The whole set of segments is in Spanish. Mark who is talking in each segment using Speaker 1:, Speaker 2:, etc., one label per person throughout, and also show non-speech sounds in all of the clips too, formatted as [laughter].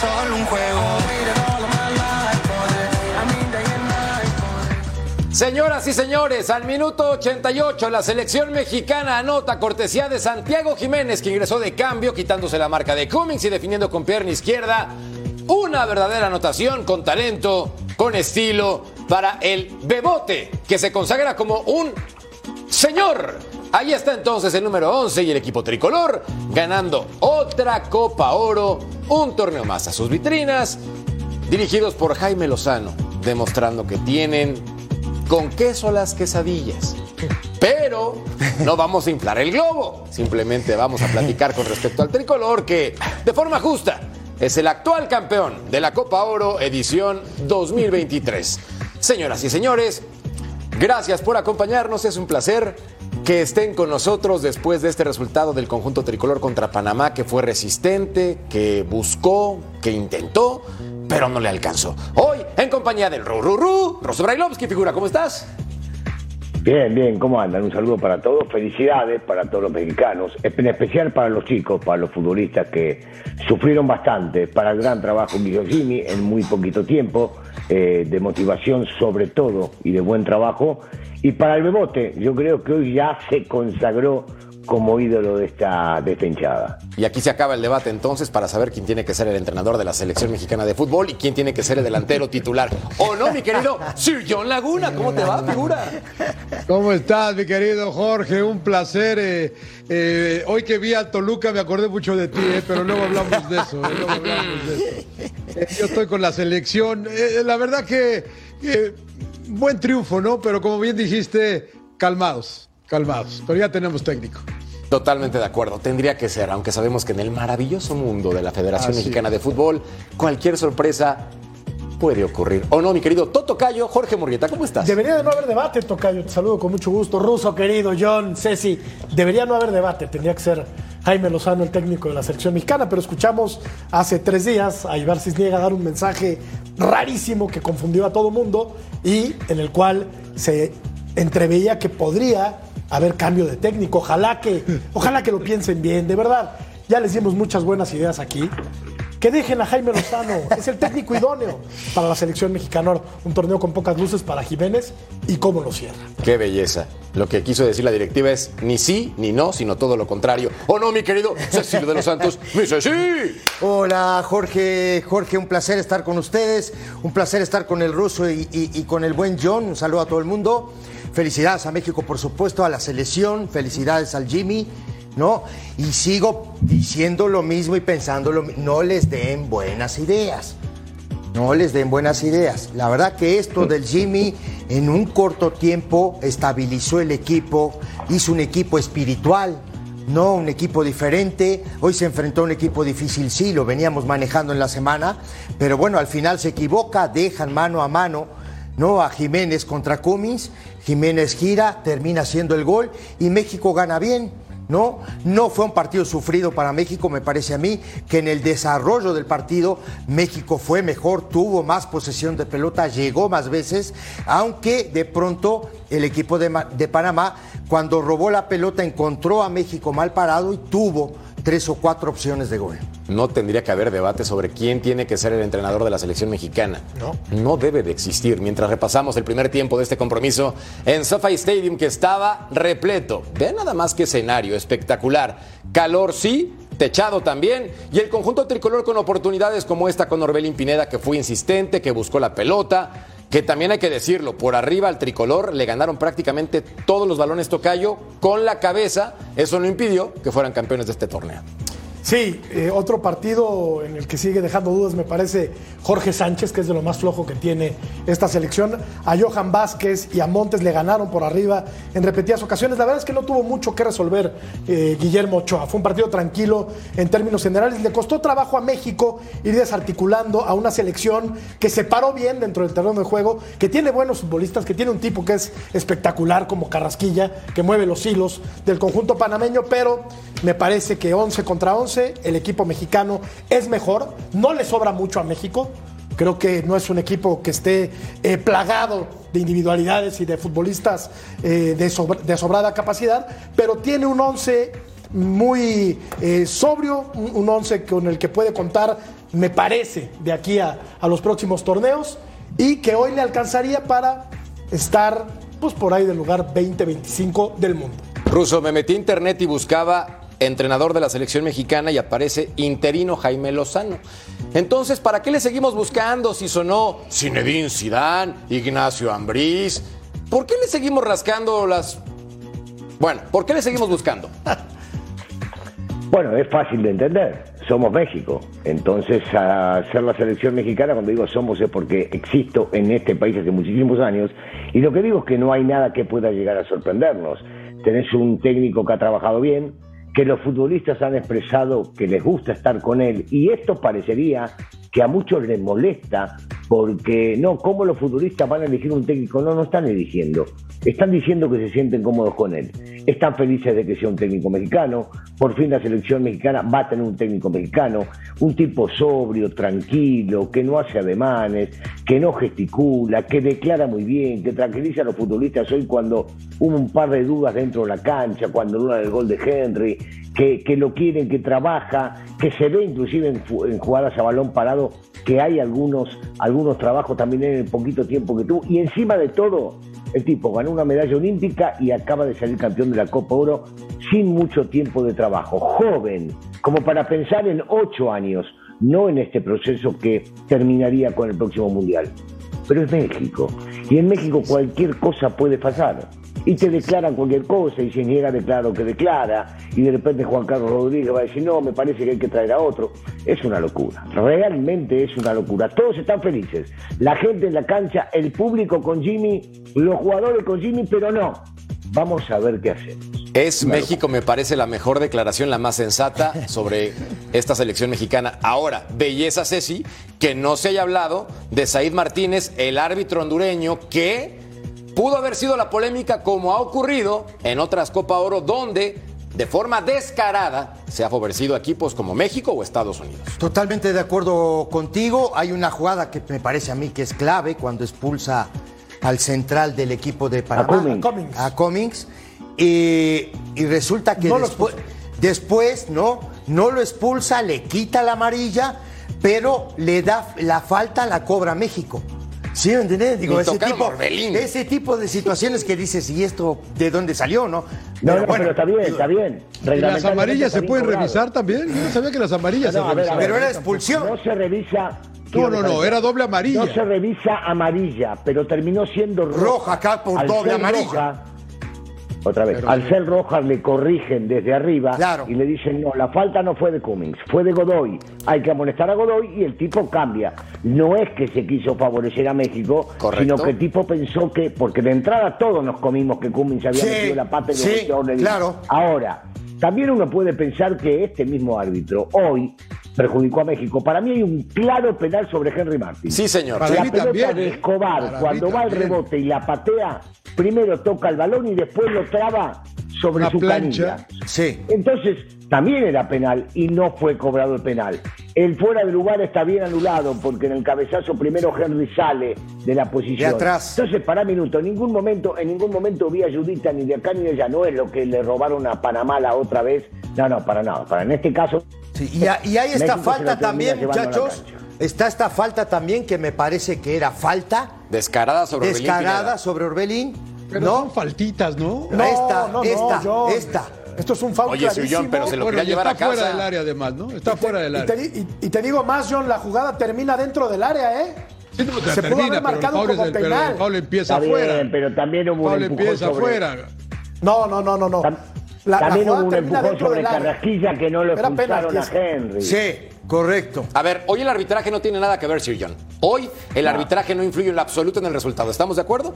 Speaker 1: solo un juego.
Speaker 2: Señoras y señores, al minuto 88 la selección mexicana anota cortesía de Santiago Jiménez que ingresó de cambio quitándose la marca de Cummings y definiendo con pierna izquierda una verdadera anotación con talento, con estilo para el Bebote que se consagra como un señor. Ahí está entonces el número 11 y el equipo tricolor ganando otra Copa Oro, un torneo más a sus vitrinas, dirigidos por Jaime Lozano, demostrando que tienen con queso las quesadillas. Pero no vamos a inflar el globo, simplemente vamos a platicar con respecto al tricolor que, de forma justa, es el actual campeón de la Copa Oro edición 2023. Señoras y señores, gracias por acompañarnos, es un placer que estén con nosotros después de este resultado del conjunto tricolor contra Panamá que fue resistente, que buscó, que intentó, pero no le alcanzó. Hoy, en compañía del Ru Ru Ru, Rosso Brailovsky, figura, ¿cómo estás?
Speaker 3: Bien, bien, ¿cómo andan? Un saludo para todos, felicidades para todos los mexicanos, en especial para los chicos, para los futbolistas que sufrieron bastante, para el gran trabajo Jimmy en muy poquito tiempo, eh, de motivación sobre todo y de buen trabajo, y para el Bebote, yo creo que hoy ya se consagró como ídolo de esta, de esta hinchada.
Speaker 2: Y aquí se acaba el debate entonces para saber quién tiene que ser el entrenador de la selección mexicana de fútbol y quién tiene que ser el delantero titular. ¿O no, mi querido Sir John Laguna? ¿Cómo te va, figura?
Speaker 4: ¿Cómo estás, mi querido Jorge? Un placer. eh, eh, hoy que vi a Toluca me acordé mucho de ti, eh, pero luego hablamos de eso. eh, luego hablamos de eso. Eh, yo estoy con la selección. Eh, la verdad que eh, buen triunfo, ¿no? Pero como bien dijiste, calmados, calmados. Pero ya tenemos técnico.
Speaker 2: Totalmente de acuerdo, tendría que ser, aunque sabemos que en el maravilloso mundo de la Federación
Speaker 4: Así
Speaker 2: Mexicana de Fútbol, cualquier sorpresa puede ocurrir. ¿O no, mi querido Toto Cayo, Jorge Murrieta, ¿cómo estás?
Speaker 5: Debería de no haber debate, Tocayo. Te saludo con mucho gusto. Ruso, querido, John, Ceci. Debería no haber debate. Tendría que ser Jaime Lozano el técnico de la selección mexicana. Pero escuchamos hace tres días a Ibar Cisniega dar un mensaje rarísimo que confundió a todo mundo y en el cual se entreveía que podría haber cambio de técnico. Ojalá que, ojalá que lo piensen bien, de verdad. Ya les dimos muchas buenas ideas aquí. Que dejen a Jaime Lozano, es el técnico idóneo para la selección mexicana. Un torneo con pocas luces para Jiménez y cómo lo cierra.
Speaker 2: Qué belleza. Lo que quiso decir la directiva es ni sí ni no, sino todo lo contrario. ¿O no, mi querido Cecilio de los Santos? [laughs] ¡Mi Ceci!
Speaker 6: Hola Jorge, Jorge, un placer estar con ustedes, un placer estar con el ruso y, y- y con el buen John, un saludo a todo el mundo, felicidades a México por supuesto, a la selección, felicidades al Jimmy, ¿no? Y sigo diciendo lo mismo y pensando lo mismo, no les den buenas ideas, no les den buenas ideas. La verdad que esto del Jimmy en un corto tiempo estabilizó el equipo, hizo un equipo espiritual, no un equipo diferente. Hoy se enfrentó a un equipo difícil, sí, lo veníamos manejando en la semana, pero bueno, al final se equivoca, dejan mano a mano. No a Jiménez contra Cummins, Jiménez gira, termina haciendo el gol y México gana bien. ¿No? No fue un partido sufrido para México, me parece a mí, que en el desarrollo del partido México fue mejor, tuvo más posesión de pelota, llegó más veces, aunque de pronto el equipo de, de Panamá, cuando robó la pelota, encontró a México mal parado y tuvo tres o cuatro opciones de gol.
Speaker 2: No tendría que haber debate sobre quién tiene que ser el entrenador de la selección mexicana.
Speaker 5: No.
Speaker 2: No debe de existir. Mientras repasamos el primer tiempo de este compromiso en SoFi Stadium que estaba repleto. Ve nada más que escenario espectacular. Calor sí, techado también y el conjunto tricolor con oportunidades como esta con Orbelín Pineda que fue insistente, que buscó la pelota, que también hay que decirlo, por arriba al tricolor le ganaron prácticamente todos los balones tocayo con la cabeza, eso no impidió que fueran campeones de este torneo.
Speaker 5: Sí, eh, otro partido en el que sigue dejando dudas me parece Jorge Sánchez, que es de lo más flojo que tiene esta selección. A Johan Vázquez y a Montes le ganaron por arriba en repetidas ocasiones. La verdad es que no tuvo mucho que resolver eh, Guillermo Ochoa. Fue un partido tranquilo en términos generales. Le costó trabajo a México ir desarticulando a una selección que se paró bien dentro del terreno de juego, que tiene buenos futbolistas, que tiene un tipo que es espectacular como Carrasquilla, que mueve los hilos del conjunto panameño, pero me parece que 11 contra 11 el equipo mexicano es mejor, no le sobra mucho a México. Creo que no es un equipo que esté eh, plagado de individualidades y de futbolistas eh, de, sobra- de sobrada capacidad, pero tiene un 11 muy eh, sobrio, un un 11 con el que puede contar, me parece, de aquí a, a los próximos torneos y que hoy le alcanzaría para estar pues, por ahí del lugar 20-25 del mundo.
Speaker 2: Ruso, me metí a internet y buscaba entrenador de la selección mexicana y aparece interino Jaime Lozano. Entonces, ¿para qué le seguimos buscando si sonó Zinedine Zidane, Ignacio Ambriz? ¿Por qué le seguimos rascando las... Bueno, ¿por qué le seguimos buscando? [laughs]
Speaker 3: Bueno, es fácil de entender. Somos México. Entonces, a ser la selección mexicana, cuando digo somos, es porque existo en este país hace muchísimos años. Y lo que digo es que no hay nada que pueda llegar a sorprendernos. Tenés un técnico que ha trabajado bien, que los futbolistas han expresado que les gusta estar con él. Y esto parecería que a muchos les molesta porque, no, ¿cómo los futbolistas van a elegir un técnico? No, no están eligiendo. Están diciendo que se sienten cómodos con él. Están felices de que sea un técnico mexicano. Por fin la selección mexicana va a tener un técnico mexicano. Un tipo sobrio, tranquilo, que no hace ademanes, que no gesticula, que declara muy bien, que tranquiliza a los futbolistas hoy cuando hubo un par de dudas dentro de la cancha, cuando duda del gol de Henry, que, lo quieren, que trabaja, que se ve inclusive en, en jugadas a balón parado, que hay algunos, algunos trabajos también en el poquito tiempo que tuvo. Y encima de todo, el tipo ganó una medalla olímpica y acaba de salir campeón de la Copa Oro sin mucho tiempo de trabajo. Joven, como para pensar en ocho años, no en este proceso que terminaría con el próximo Mundial. Pero es México. Y en México cualquier cosa puede pasar. Y te declaran cualquier cosa, y si niega declara lo que declara, y de repente Juan Carlos Rodríguez va a decir, no, me parece que hay que traer a otro. Es una locura, realmente es una locura. Todos están felices. La gente en la cancha, el público con Jimmy, los jugadores con Jimmy, pero no. Vamos a ver qué hacemos.
Speaker 2: Es México, me parece la mejor declaración, la más sensata sobre esta selección mexicana. Ahora, belleza Ceci, que no se haya hablado de Said Martínez, el árbitro hondureño, que pudo haber sido la polémica como ha ocurrido en otras Copa Oro, donde de forma descarada se ha favorecido a equipos como México o Estados Unidos.
Speaker 6: Totalmente de acuerdo contigo. Hay una jugada que me parece a mí que es clave cuando expulsa al central del equipo de Panamá.
Speaker 3: Cummings.
Speaker 5: Cummings.
Speaker 6: A Cummings. Y, y resulta que
Speaker 5: No
Speaker 6: después, después no, no lo expulsa, le quita la amarilla, pero le da la falta, la cobra México. ¿Sí me entendés? Digo, ese tipo, ese tipo de situaciones que dices, ¿y esto de dónde salió, no?
Speaker 3: No, no,
Speaker 6: bueno,
Speaker 3: pero está bien,
Speaker 6: digo,
Speaker 3: está bien.
Speaker 4: ¿Y las amarillas se pueden
Speaker 3: cobrado.
Speaker 4: revisar también? Yo no sabía que las amarillas
Speaker 3: No,
Speaker 4: se revisaban.
Speaker 6: Pero era expulsión.
Speaker 3: No se revisa.
Speaker 4: No, no, no, era doble amarilla.
Speaker 3: No se revisa amarilla, pero terminó siendo roja.
Speaker 6: Roja acá por
Speaker 3: Al
Speaker 6: doble amarilla.
Speaker 3: roja- otra vez,
Speaker 4: Pero-
Speaker 3: al ser roja le corrigen desde arriba
Speaker 6: Claro.
Speaker 3: y le dicen, no, la falta no fue de Cummings, fue de Godoy. Hay que amonestar a Godoy y el tipo cambia. No es que se quiso favorecer a México,
Speaker 2: Correcto.
Speaker 3: sino que el tipo pensó que, porque de entrada todos nos comimos que Cummings había
Speaker 6: Sí,
Speaker 3: metido la pata y lo
Speaker 6: sí, claro.
Speaker 3: Ahora, también uno puede pensar que este mismo árbitro hoy perjudicó a México. Para mí hay un claro penal sobre Henry Martin.
Speaker 2: Sí, señor.
Speaker 4: Para
Speaker 3: la
Speaker 4: mí
Speaker 3: pelota
Speaker 4: también,
Speaker 3: de
Speaker 4: ¿eh?
Speaker 3: Escobar, cuando va al rebote y la patea, primero toca el balón y después lo traba sobre
Speaker 4: La
Speaker 3: su
Speaker 4: plancha.
Speaker 3: canilla.
Speaker 6: Sí.
Speaker 3: Entonces, también era penal y no fue cobrado el penal. El fuera de lugar está bien anulado porque en el cabezazo primero Henry sale de la posición.
Speaker 6: De atrás.
Speaker 3: Entonces, para minuto, en ningún momento, en ningún momento vi ayudita ni de acá ni de allá. No es lo que le robaron a Panamá la otra vez No, no, para nada. Para en este caso.
Speaker 6: Sí, y, a- y hay esta
Speaker 3: México
Speaker 6: falta también,
Speaker 3: a
Speaker 6: muchachos. Está esta falta también que me parece que era falta
Speaker 2: Descarada sobre Orbelín
Speaker 6: descarada
Speaker 2: Pineda.
Speaker 6: sobre Orbelín.
Speaker 4: Pero
Speaker 6: ¿No?
Speaker 4: son faltitas, ¿no?
Speaker 5: No,
Speaker 6: esta,
Speaker 5: no, no,
Speaker 6: esta,
Speaker 5: John.
Speaker 6: esta.
Speaker 5: Esto es un foul
Speaker 2: Oye, Sir John,
Speaker 5: clarísimo.
Speaker 2: pero se lo
Speaker 4: Bueno,
Speaker 2: quería llevar a
Speaker 4: está fuera
Speaker 2: casa.
Speaker 4: del área además, ¿no? Está fuera del
Speaker 5: Y te,
Speaker 4: área.
Speaker 5: y- y te digo más, John, la jugada termina dentro del área, ¿eh?
Speaker 4: Sí, no,
Speaker 5: se pudo haber
Speaker 4: pero el
Speaker 5: marcado
Speaker 4: es
Speaker 5: como
Speaker 4: pero
Speaker 5: penal.
Speaker 4: el foul empieza
Speaker 3: Está
Speaker 4: afuera.
Speaker 3: bien, pero también hubo un
Speaker 4: empieza
Speaker 3: sobre-
Speaker 4: afuera.
Speaker 5: No, no, no, no, no.
Speaker 3: Tam-
Speaker 5: La, la
Speaker 3: también
Speaker 5: jugada
Speaker 3: hubo un
Speaker 5: termina
Speaker 3: empujón
Speaker 5: dentro
Speaker 3: sobre
Speaker 5: del área.
Speaker 3: Carrasquilla que no lo
Speaker 5: Era
Speaker 3: expulsaron
Speaker 5: penalti
Speaker 3: a. Henry.
Speaker 6: Sí, correcto.
Speaker 2: A ver, hoy el arbitraje no tiene nada que ver, Sir John. Hoy el arbitraje no influye en lo absoluto en el resultado. ¿Estamos de acuerdo?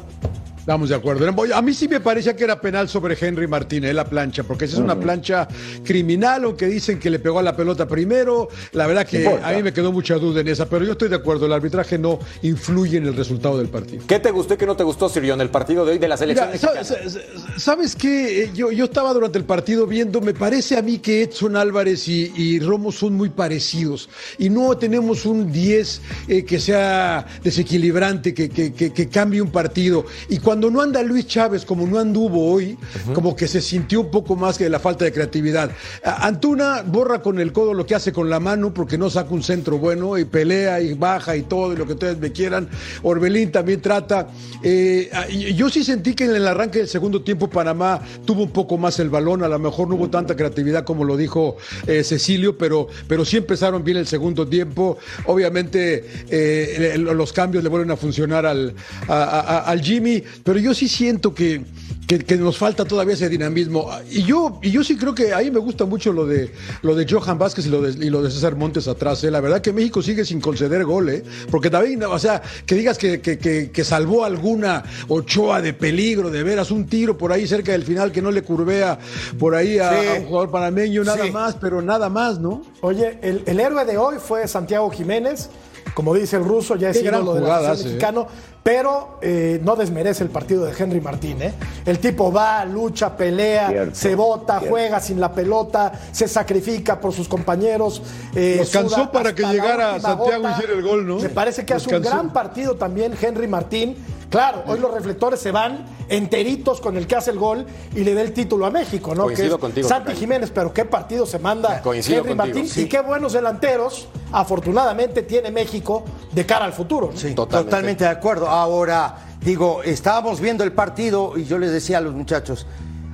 Speaker 4: Estamos de acuerdo. A mí sí me parecía que era penal sobre Henry Martínez, la plancha, porque esa es una plancha criminal, aunque dicen que le pegó a la pelota primero. La verdad que a mí me quedó mucha duda en esa, pero yo estoy de acuerdo, el arbitraje no influye en el resultado del partido.
Speaker 2: ¿Qué te gustó y qué no te gustó, Sir John, el partido de hoy de la selección
Speaker 4: Mira,
Speaker 2: mexicana?
Speaker 4: ¿sabes, sabes- sabes qué? Eh, Yo, yo estaba durante el partido viendo, me parece a mí que Edson Álvarez y, y Romo son muy parecidos y no tenemos un 10 eh, que sea desequilibrante, que, que- que- que cambie un partido. Y cuando no anda Luis Chávez, como no anduvo hoy, como que se sintió un poco más que la falta de creatividad. Antuna borra con el codo lo que hace con la mano porque no saca un centro bueno y pelea y baja y todo y lo que ustedes me quieran. Orbelín también trata. Eh, yo sí sentí que en el arranque del segundo tiempo Panamá tuvo un poco más el balón, a lo mejor no hubo tanta creatividad como lo dijo eh, Cecilio, pero, pero sí empezaron bien el segundo tiempo. Obviamente eh, los cambios le vuelven a funcionar al, a- a- al Jimmy, pero yo sí siento que, que, que nos falta todavía ese dinamismo. Y yo, y yo sí creo que ahí me gusta mucho lo de, lo de Johan Vázquez y lo de, y lo de César Montes atrás. ¿eh? La verdad que México sigue sin conceder gol, ¿eh? porque también, o sea, que digas que, que, que- que salvó alguna Ochoa de peligro, de veras, un tiro por ahí cerca del final que no le curvea por ahí a,
Speaker 6: Sí.
Speaker 4: a un jugador panameño, nada
Speaker 6: Sí.
Speaker 4: más, pero nada más, ¿no?
Speaker 5: Oye, el, el héroe de hoy fue Santiago Jiménez. Como dice el ruso, ya es ídolo de la
Speaker 4: jugada
Speaker 5: selección
Speaker 4: hace, ¿eh?
Speaker 5: Pero eh, no desmerece el partido de Henry Martín. ¿eh? El tipo va, lucha, pelea,
Speaker 3: Cierto,
Speaker 5: se bota,
Speaker 3: cierto.
Speaker 5: juega sin la pelota, se sacrifica por sus compañeros. eh,
Speaker 4: Los cansó para que llegara Santiago y hiciera el gol, ¿no?
Speaker 5: Me parece que
Speaker 4: Los
Speaker 5: hace un
Speaker 4: cansó.
Speaker 5: gran partido también Henry Martín. Claro, hoy los reflectores se van enteritos con el que hace el gol y le da el título a México, ¿no?
Speaker 2: Coincido
Speaker 5: que es
Speaker 2: contigo,
Speaker 5: Santi. Jiménez, pero qué partido se manda
Speaker 2: Coincido
Speaker 5: Henry
Speaker 2: contigo,
Speaker 5: Martín
Speaker 2: sí.
Speaker 5: y qué buenos delanteros, afortunadamente, tiene México de cara al futuro. ¿no?
Speaker 6: Sí,
Speaker 2: Totalmente.
Speaker 6: totalmente. de acuerdo. Ahora, digo, estábamos viendo el partido y yo les decía a los muchachos,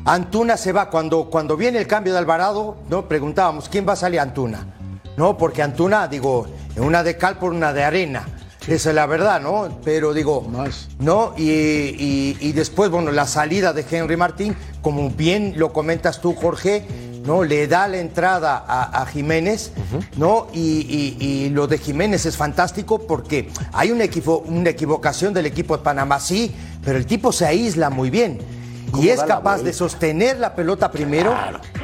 Speaker 6: Antuna se va. Cuando, cuando viene el cambio de Alvarado, ¿no? Preguntábamos, ¿quién va a salir Antuna? No, porque Antuna, digo, una de cal por una de arena. Esa es la verdad, ¿no? Pero digo,
Speaker 4: Más.
Speaker 6: ¿no? Y, y- y después, bueno, la salida de Henry Martín, como bien lo comentas tú, Jorge, ¿no? Le da la entrada a, a Jiménez, ¿no? Y, y- y lo de Jiménez es fantástico porque hay una, equivo- una equivocación del equipo de Panamá, sí, pero el tipo se aísla muy bien. Y es capaz de sostener la pelota primero,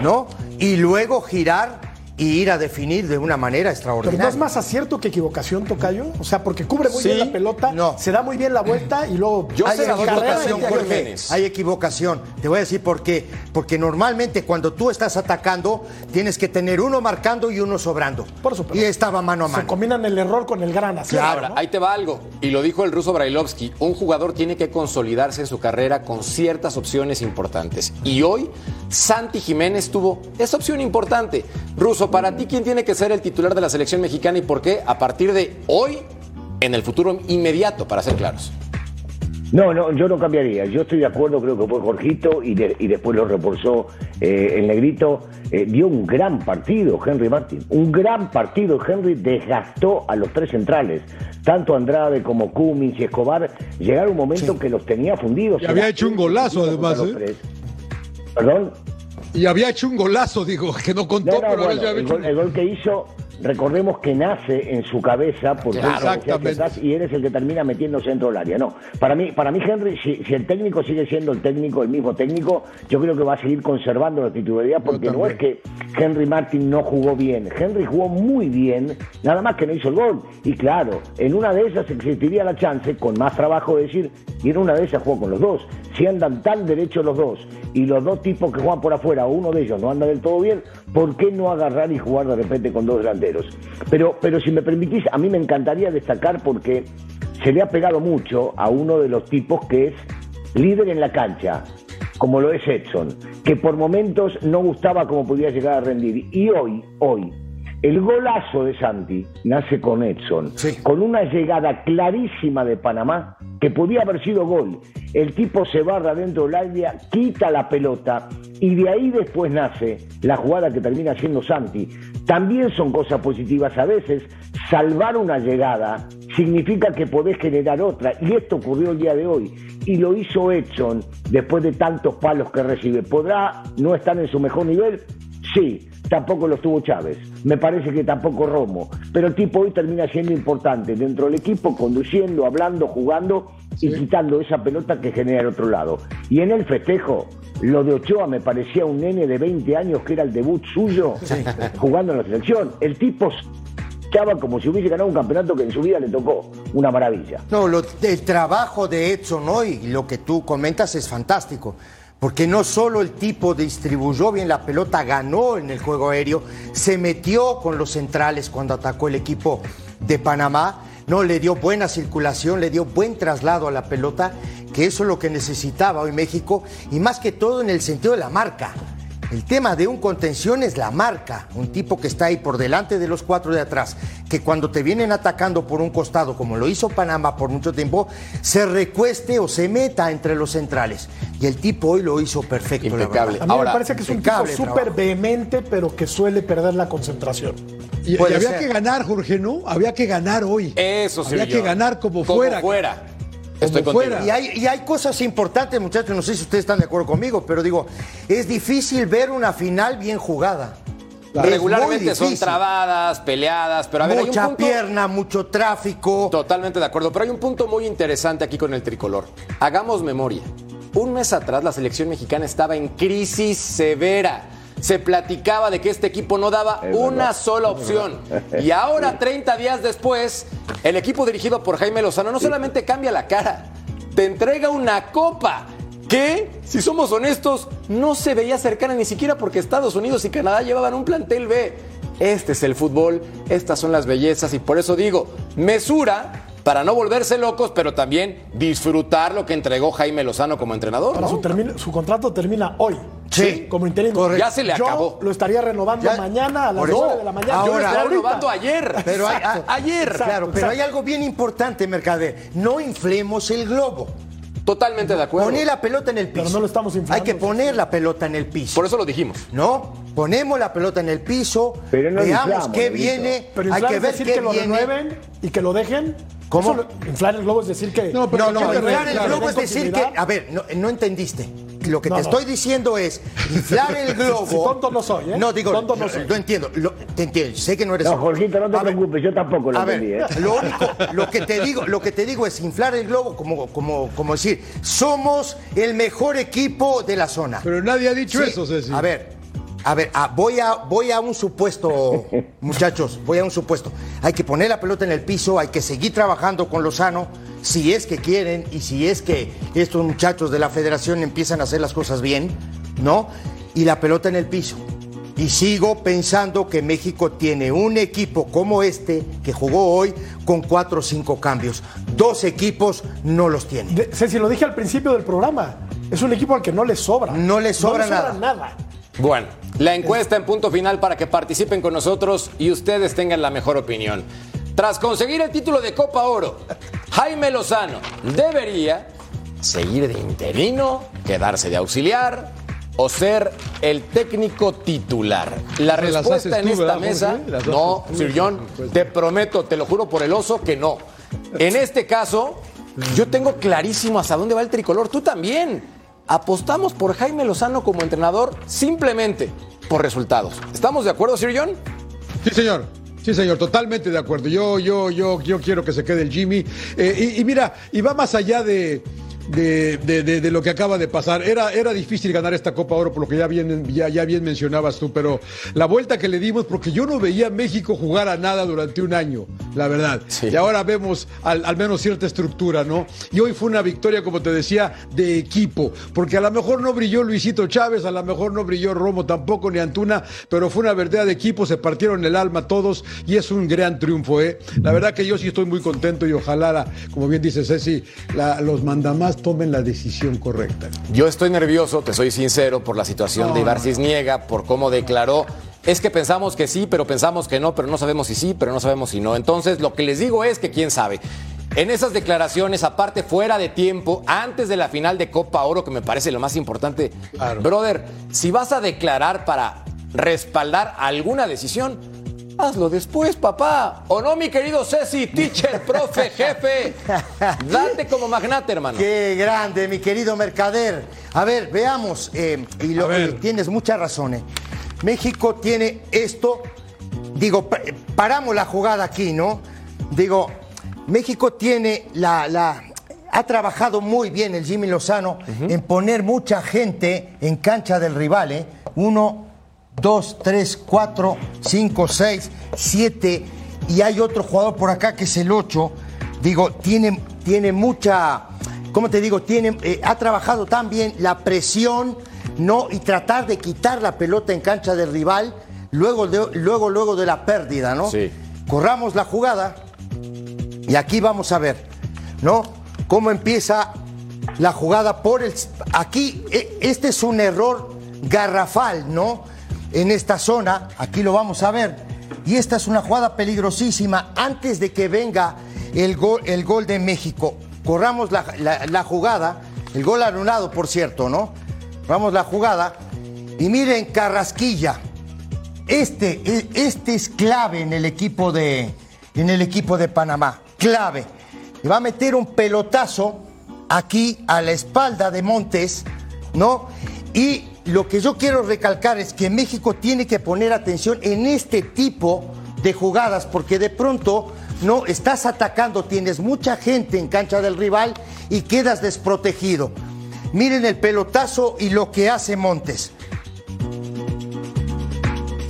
Speaker 6: ¿no? Y luego girar y ir a definir de una manera
Speaker 5: Pero
Speaker 6: extraordinaria.
Speaker 5: no es más acierto que equivocación, Tocayo. O sea, porque cubre muy
Speaker 2: Sí,
Speaker 5: bien la pelota,
Speaker 6: no.
Speaker 5: se da muy bien la vuelta y luego.
Speaker 2: Yo
Speaker 6: hay
Speaker 2: sé
Speaker 6: equivocación,
Speaker 2: Jorge.
Speaker 6: Hay equivocación. Te voy a decir por qué. Porque normalmente cuando tú estás atacando, tienes que tener uno marcando y uno sobrando.
Speaker 5: Por supuesto.
Speaker 6: Y estaba mano a
Speaker 5: Se
Speaker 6: mano.
Speaker 5: combinan el error con el gran acierto.
Speaker 2: Ahora,
Speaker 5: ¿no?
Speaker 2: ahí te va algo. Y lo dijo el ruso Brailovsky. Un jugador tiene que consolidarse en su carrera con ciertas opciones importantes. Y hoy, Santi Jiménez tuvo esa opción importante. Ruso, para ti, ¿quién tiene que ser el titular de la selección mexicana y por qué? A partir de hoy, en el futuro inmediato, para ser claros.
Speaker 3: No, no, yo no cambiaría. Yo estoy de acuerdo, creo que fue Jorgito y, de- y después lo reforzó eh, el negrito. Eh, dio un gran partido Henry Martin, un gran partido. Henry desgastó a los tres centrales, tanto Andrade como Cummins y Escobar. Llegaron un momento que los tenía fundidos.
Speaker 4: Y había hecho un golazo, además, ¿eh?
Speaker 3: Perdón.
Speaker 4: Y había hecho un golazo, digo, que no contó,
Speaker 3: No, no,
Speaker 4: pero
Speaker 3: bueno,
Speaker 4: ya había
Speaker 3: el,
Speaker 4: hecho
Speaker 3: gol, el gol que hizo, recordemos que nace en su cabeza porque
Speaker 4: Claro,
Speaker 3: atrás y él es el que termina metiéndose dentro del área. No, para mí, para mí Henry, si, si el técnico sigue siendo el técnico, el mismo técnico, yo creo que va a seguir conservando la titularidad porque no es que Henry Martin no jugó bien. Henry jugó muy bien, nada más que no hizo el gol. Y claro, en una de esas existiría la chance, con más trabajo, de decir, y en una de esas jugó con los dos. Si andan tan derechos los dos y los dos tipos que juegan por afuera, uno de ellos no anda del todo bien, ¿por qué no agarrar y jugar de repente con dos delanteros? Pero, pero si me permitís, a mí me encantaría destacar porque se le ha pegado mucho a uno de los tipos que es líder en la cancha, como lo es Edson, que por momentos no gustaba cómo podía llegar a rendir. Y hoy, hoy, el golazo de Santi nace con Edson,
Speaker 6: Sí.
Speaker 3: con una llegada clarísima de Panamá que podía haber sido gol. El tipo se barra dentro del área, quita la pelota y de ahí después nace la jugada que termina siendo Santi. También son cosas positivas a veces. Salvar una llegada significa que podés generar otra y esto ocurrió el día de hoy y lo hizo Edson después de tantos palos que recibe. ¿Podrá no estar en su mejor nivel? Sí, tampoco lo estuvo Chávez. Me parece que tampoco Romo. Pero el tipo hoy termina siendo importante dentro del equipo, conduciendo, hablando, jugando y quitando esa pelota que genera el otro lado. Y en el festejo, lo de Ochoa me parecía un nene de 20 años que era el debut suyo jugando en la selección. El tipo estaba como si hubiese ganado un campeonato que en su vida le tocó. Una maravilla.
Speaker 6: No, lo- el trabajo de Edson hoy, lo que tú comentas es fantástico. Porque no solo el tipo distribuyó bien la pelota, ganó en el juego aéreo, se metió con los centrales cuando atacó el equipo de Panamá, no le dio buena circulación, le dio buen traslado a la pelota, que eso es lo que necesitaba hoy México, y más que todo en el sentido de la marca. El tema de un contención es la marca, un tipo que está ahí por delante de los cuatro de atrás, que cuando te vienen atacando por un costado, como lo hizo Panamá por mucho tiempo, se recueste o se meta entre los centrales. Y el tipo hoy lo hizo perfecto.
Speaker 2: Impecable.
Speaker 5: A mí
Speaker 2: Ahora,
Speaker 5: me parece que es un tipo súper vehemente, pero que suele perder la concentración.
Speaker 4: Y, había
Speaker 6: ser.
Speaker 4: que ganar, Jorge, ¿no? Había que ganar hoy.
Speaker 2: Eso sí.
Speaker 4: Había que ganar como, fuera.
Speaker 2: fuera. Estoy
Speaker 4: fuera.
Speaker 6: Y hay, y hay cosas importantes, muchachos, no sé si ustedes están de acuerdo conmigo, pero digo, es difícil ver una final bien jugada.
Speaker 2: Regularmente son trabadas, peleadas, pero a ver, hay un
Speaker 6: Mucha
Speaker 2: punto...
Speaker 6: pierna, mucho tráfico.
Speaker 2: Totalmente de acuerdo, pero hay un punto muy interesante aquí con el tricolor. Hagamos memoria. Un mes atrás la selección mexicana estaba en crisis severa. Se platicaba de que este equipo no daba
Speaker 3: Es
Speaker 2: una
Speaker 3: verdad.
Speaker 2: sola opción. [laughs] Y ahora, 30 días después, el equipo dirigido por Jaime Lozano no solamente cambia la cara, te entrega una copa que, si somos honestos, no se veía cercana ni siquiera porque Estados Unidos y Canadá llevaban un plantel B. Este es el fútbol, estas son las bellezas y por eso digo, mesura para no volverse locos, pero también disfrutar lo que entregó Jaime Lozano como entrenador.
Speaker 5: Para
Speaker 2: ¿no?
Speaker 5: su, termine- su contrato termina hoy.
Speaker 6: Sí,
Speaker 5: Como interino.
Speaker 6: correcto.
Speaker 2: Ya se le
Speaker 5: Yo
Speaker 2: acabó.
Speaker 5: lo estaría renovando
Speaker 6: Ya-
Speaker 5: mañana a las
Speaker 6: por eso.
Speaker 5: 9 de la mañana.
Speaker 2: Yo lo
Speaker 6: Ahora-
Speaker 5: ahorita.
Speaker 2: renovando ayer.
Speaker 6: Pero hay,
Speaker 2: ayer.
Speaker 6: Claro, pero
Speaker 5: exacto.
Speaker 6: hay algo bien importante, Mercader. No inflemos el globo.
Speaker 2: Totalmente de acuerdo.
Speaker 6: Poner la pelota en el piso.
Speaker 5: Pero no lo estamos inflando.
Speaker 6: Hay que poner la pelota en el piso.
Speaker 2: Por eso lo dijimos.
Speaker 6: ¿No? Ponemos la pelota en el piso,
Speaker 3: Pero no
Speaker 6: veamos
Speaker 3: inflamos,
Speaker 6: qué viene,
Speaker 5: Pero
Speaker 6: hay que ver
Speaker 5: decir
Speaker 6: qué
Speaker 5: que lo
Speaker 6: viene.
Speaker 5: renueven y que lo dejen.
Speaker 6: ¿Cómo?
Speaker 5: Eso inflar el globo es decir que.
Speaker 4: No, pero
Speaker 6: No, no,
Speaker 4: ¿qué te
Speaker 6: inflar el globo es
Speaker 5: ¿Den
Speaker 6: decir que, a ver, no, no entendiste. Lo que
Speaker 5: No,
Speaker 6: te
Speaker 5: no.
Speaker 6: estoy diciendo es inflar el [laughs] globo.
Speaker 5: Si tonto no soy, ¿eh?
Speaker 6: No, digo,
Speaker 5: Tonto no soy.
Speaker 6: lo entiendo, lo- te entiendo, sé que no eres
Speaker 3: No, Jorgito, no te
Speaker 6: A ver,
Speaker 3: preocupes, yo tampoco lo
Speaker 6: a ver,
Speaker 3: entendí, ¿eh?
Speaker 6: lo único, lo que te digo, lo que te digo es inflar el globo como, como, como decir, somos el mejor equipo de la zona.
Speaker 4: Pero nadie ha dicho
Speaker 6: Sí,
Speaker 4: eso, Ceci.
Speaker 6: A ver, a ver, ah, voy, a, voy a un supuesto, [laughs] muchachos, voy a un supuesto. Hay que poner la pelota en el piso, hay que seguir trabajando con Lozano, si es que quieren y si es que estos muchachos de la federación empiezan a hacer las cosas bien, ¿no? Y la pelota en el piso. Y sigo pensando que México tiene un equipo como este que jugó hoy con cuatro o cinco cambios. Dos equipos no los tiene.
Speaker 5: De- Ceci, lo dije al principio del programa. Es un equipo al que no le sobra.
Speaker 6: No le sobra nada.
Speaker 5: nada.
Speaker 2: Bueno, la encuesta en punto final para que participen con nosotros y ustedes tengan la mejor opinión. Tras conseguir el título de Copa Oro, Jaime Lozano debería seguir de interino, quedarse de auxiliar o ser el técnico titular. La respuesta en esta
Speaker 4: ¿verdad,
Speaker 2: mesa, no, Sir John,
Speaker 4: supuesto.
Speaker 2: te prometo, te lo juro por el oso que no. En este caso, yo tengo clarísimo hasta dónde va el tricolor. Tú también. Apostamos por Jaime Lozano como entrenador simplemente por resultados. ¿Estamos de acuerdo, Sir John?
Speaker 4: Sí, señor. Sí, señor, totalmente de acuerdo. Yo, yo, yo, yo quiero que se quede el Jimmy. Eh, y, y mira, y va más allá de, de, de- de- de lo que acaba de pasar. Era, era difícil ganar esta Copa Oro, por lo que ya bien, ya, ya bien mencionabas tú, pero la vuelta que le dimos, porque yo no veía a México jugar a nada durante un año, la verdad.
Speaker 2: Sí.
Speaker 4: Y ahora vemos al, al menos cierta estructura, ¿no? Y hoy fue una victoria, como te decía, de equipo, porque a lo mejor no brilló Luisito Chávez, a lo mejor no brilló Romo tampoco, ni Antuna, pero fue una verdad de equipo, se partieron el alma todos y es un gran triunfo, ¿eh? La verdad que yo sí estoy muy contento y ojalá, la- como bien dice Ceci, la- los mandamás tomen la decisión correcta.
Speaker 2: Yo estoy nervioso, te soy sincero, por la situación de Ibar Cisniega, por cómo declaró. Es que pensamos que sí, pero pensamos que no, pero no sabemos si sí, pero no sabemos si no. Entonces, lo que les digo es que quién sabe. En esas declaraciones, aparte fuera de tiempo, antes de la final de Copa Oro, que me parece lo más importante,
Speaker 4: Claro.
Speaker 2: brother, si vas a declarar para respaldar alguna decisión, hazlo después, papá. ¿O no, mi querido Ceci, teacher, [laughs] profe, jefe? Date como magnate, hermano.
Speaker 6: Qué grande, mi querido Mercader. A ver, veamos, eh, y lo,
Speaker 4: ver.
Speaker 6: eh, tienes mucha razón. eh. México tiene esto, digo, pa- paramos la jugada aquí, ¿no? Digo, México tiene la, la- ha trabajado muy bien el Jimmy Lozano en poner mucha gente en cancha del rival, ¿eh? Uno, dos, tres, cuatro, cinco, seis, siete, y hay otro jugador por acá que es el ocho. Digo, tiene, tiene mucha, ¿cómo te digo? Tiene, eh, ha trabajado tan bien la presión, ¿no? Y tratar de quitar la pelota en cancha del rival, luego, de- luego, luego de la pérdida, ¿no?
Speaker 2: Sí.
Speaker 6: Corramos la jugada y aquí vamos a ver, ¿no? Cómo empieza la jugada por el. Aquí, e- este es un error garrafal, ¿no? En esta zona, aquí lo vamos a ver. Y esta es una jugada peligrosísima antes de que venga el gol, el gol de México. Corramos la, jugada, el gol anulado, por cierto, ¿no? Vamos la jugada. Y miren, Carrasquilla. Este, e- este es clave en el equipo de, en el equipo de Panamá. Clave. Le va a meter un pelotazo aquí a la espalda de Montes, ¿no? Y lo que yo quiero recalcar es que México tiene que poner atención en este tipo de jugadas, porque de pronto no estás atacando, tienes mucha gente en cancha del rival y quedas desprotegido. Miren el pelotazo y lo que hace Montes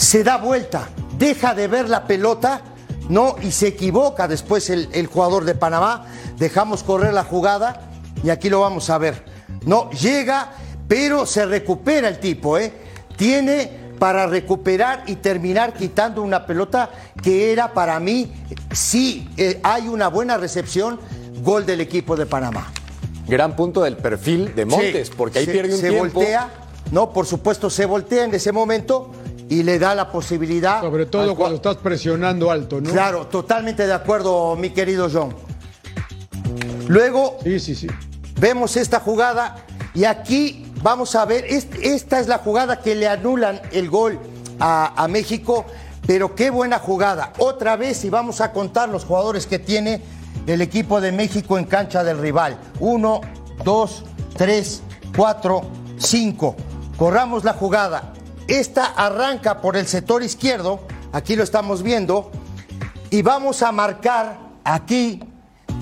Speaker 6: se da vuelta, deja de ver la pelota, ¿no? Y se equivoca después el, jugador de Panamá. Dejamos correr la jugada y aquí lo vamos a ver. No, llega, pero se recupera el tipo, ¿eh? Tiene para recuperar y terminar quitando una pelota que era para mí, sí, eh, hay una buena recepción, gol del equipo de Panamá.
Speaker 2: Gran punto del perfil de Montes,
Speaker 6: Sí,
Speaker 2: porque ahí
Speaker 6: se-
Speaker 2: pierde un
Speaker 6: se
Speaker 2: tiempo.
Speaker 6: voltea, no, por supuesto se voltea en ese momento y le da la posibilidad.
Speaker 4: Sobre todo
Speaker 6: al
Speaker 4: cuando estás presionando alto, ¿no?
Speaker 6: Claro, totalmente de acuerdo, mi querido John. Luego
Speaker 4: Sí, sí, sí.
Speaker 6: vemos esta jugada y aquí vamos a ver, est- esta es la jugada que le anulan el gol a, a México, pero qué buena jugada. Otra vez y vamos a contar los jugadores que tiene el equipo de México en cancha del rival. Uno, dos, tres, cuatro, cinco. Corramos la jugada. Esta arranca por el sector izquierdo, aquí lo estamos viendo, y vamos a marcar aquí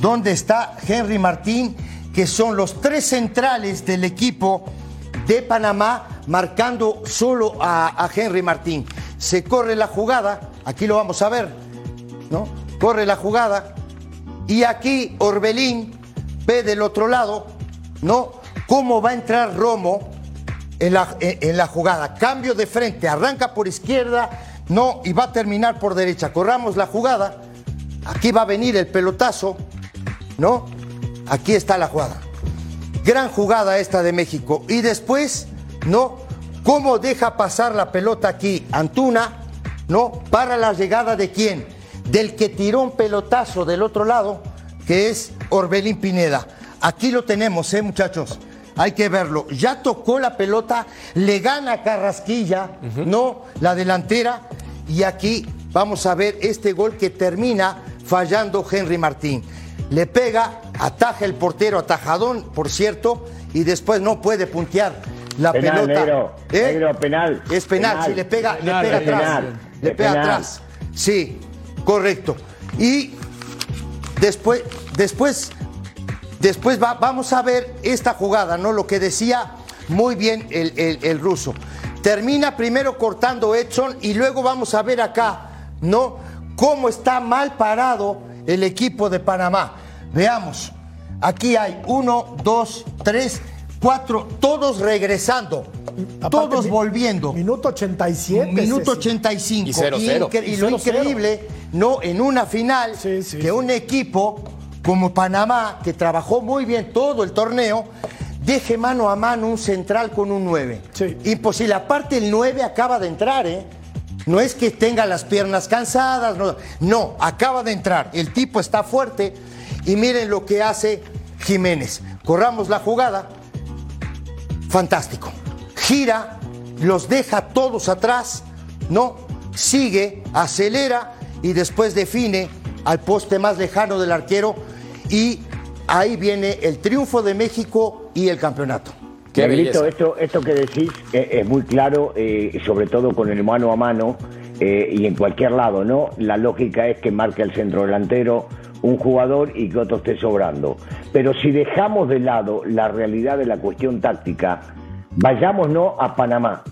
Speaker 6: donde está Henry Martín, que son los tres centrales del equipo de Panamá, marcando solo a, Henry Martín. Se corre la jugada, aquí lo vamos a ver, ¿no? Corre la jugada, y aquí Orbelín ve del otro lado, ¿no? Cómo va a entrar Romo en la, en la jugada. Cambio de frente, arranca por izquierda, no, y va a terminar por derecha. Corramos la jugada. Aquí va a venir el pelotazo, ¿no? Aquí está la jugada. Gran jugada esta de México. Y después, ¿no? ¿Cómo deja pasar la pelota aquí? Antuna, ¿no? Para la llegada de quién? Del que tiró un pelotazo del otro lado, que es Orbelín Pineda. Aquí lo tenemos, ¿eh, muchachos? Hay que verlo. Ya tocó la pelota, le gana Carrasquilla, ¿no? La delantera. Y aquí vamos a ver este gol que termina fallando Henry Martín. Le pega, ataja el portero, atajadón, por cierto, y después no puede puntear la
Speaker 3: Penal,
Speaker 6: pelota.
Speaker 3: negro.
Speaker 6: ¿Eh?
Speaker 3: Negro, penal.
Speaker 6: Es penal,
Speaker 3: Penal.
Speaker 6: sí, le pega,
Speaker 4: Penal,
Speaker 6: le pega atrás.
Speaker 3: penal.
Speaker 6: Le pega atrás. Sí, correcto. Y después, después, después va- vamos a ver esta jugada, ¿no? Lo que decía muy bien el, el- el ruso. Termina primero cortando Edson y luego vamos a ver acá, ¿no? Cómo está mal parado el equipo de Panamá. Veamos. Aquí hay uno, dos, tres, cuatro, todos regresando,
Speaker 5: Aparte,
Speaker 6: todos
Speaker 5: mi-
Speaker 6: volviendo.
Speaker 5: Minuto 87.
Speaker 6: Minuto
Speaker 5: Ceci.
Speaker 6: 85.
Speaker 2: Y 0-0.
Speaker 6: incre- y
Speaker 5: Y
Speaker 6: lo
Speaker 5: 0-0.
Speaker 6: increíble, no, en una final,
Speaker 5: Sí, sí,
Speaker 6: que
Speaker 5: sí.
Speaker 6: un equipo como Panamá, que trabajó muy bien todo el torneo, deje mano a mano un central con un 9.
Speaker 5: Sí.
Speaker 6: Imposible. Aparte, el 9 acaba de entrar, ¿eh? No es que tenga las piernas cansadas, no, no, acaba de entrar. El tipo está fuerte y miren lo que hace Jiménez. Corramos la jugada. Fantástico. Gira, los deja todos atrás, ¿no? Sigue, acelera y después define al poste más lejano del arquero y ahí viene el triunfo de México y el campeonato.
Speaker 2: Qué
Speaker 3: Negrito, esto, esto que decís eh, es muy claro, eh, sobre todo con el mano a mano eh, y en cualquier lado, ¿no? La lógica es que marque el centro delantero un jugador y que otro esté sobrando. Pero si dejamos de lado la realidad de la cuestión táctica, vayámonos a Panamá.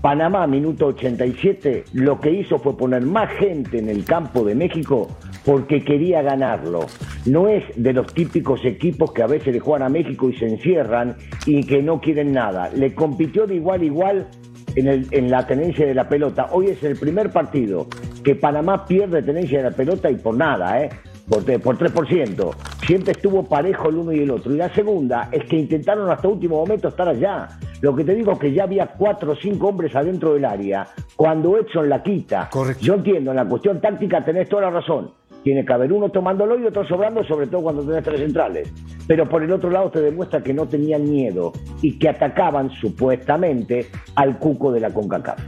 Speaker 3: Panamá, minuto 87, lo que hizo fue poner más gente en el campo de México porque quería ganarlo. No es de los típicos equipos que a veces le juegan a México y se encierran y que no quieren nada. Le compitió de igual a igual en, el- en la tenencia de la pelota. Hoy es el primer partido que Panamá pierde tenencia de la pelota y por nada, ¿eh? Por, te- por 3%. Siempre estuvo parejo el uno y el otro. Y la segunda es que intentaron hasta último momento estar allá. Lo que te digo es que ya había cuatro o cinco hombres adentro del área. Cuando Edson la quita.
Speaker 6: Correcto.
Speaker 3: Yo entiendo, en la cuestión táctica tenés toda la razón. Tiene que haber uno tomándolo y otro sobrando, sobre todo cuando tenés tres centrales. Pero por el otro lado te demuestra que no tenían miedo y que atacaban supuestamente al cuco de la CONCACAF.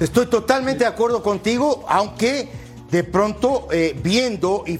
Speaker 6: Estoy totalmente de acuerdo contigo, aunque de pronto eh, viendo y,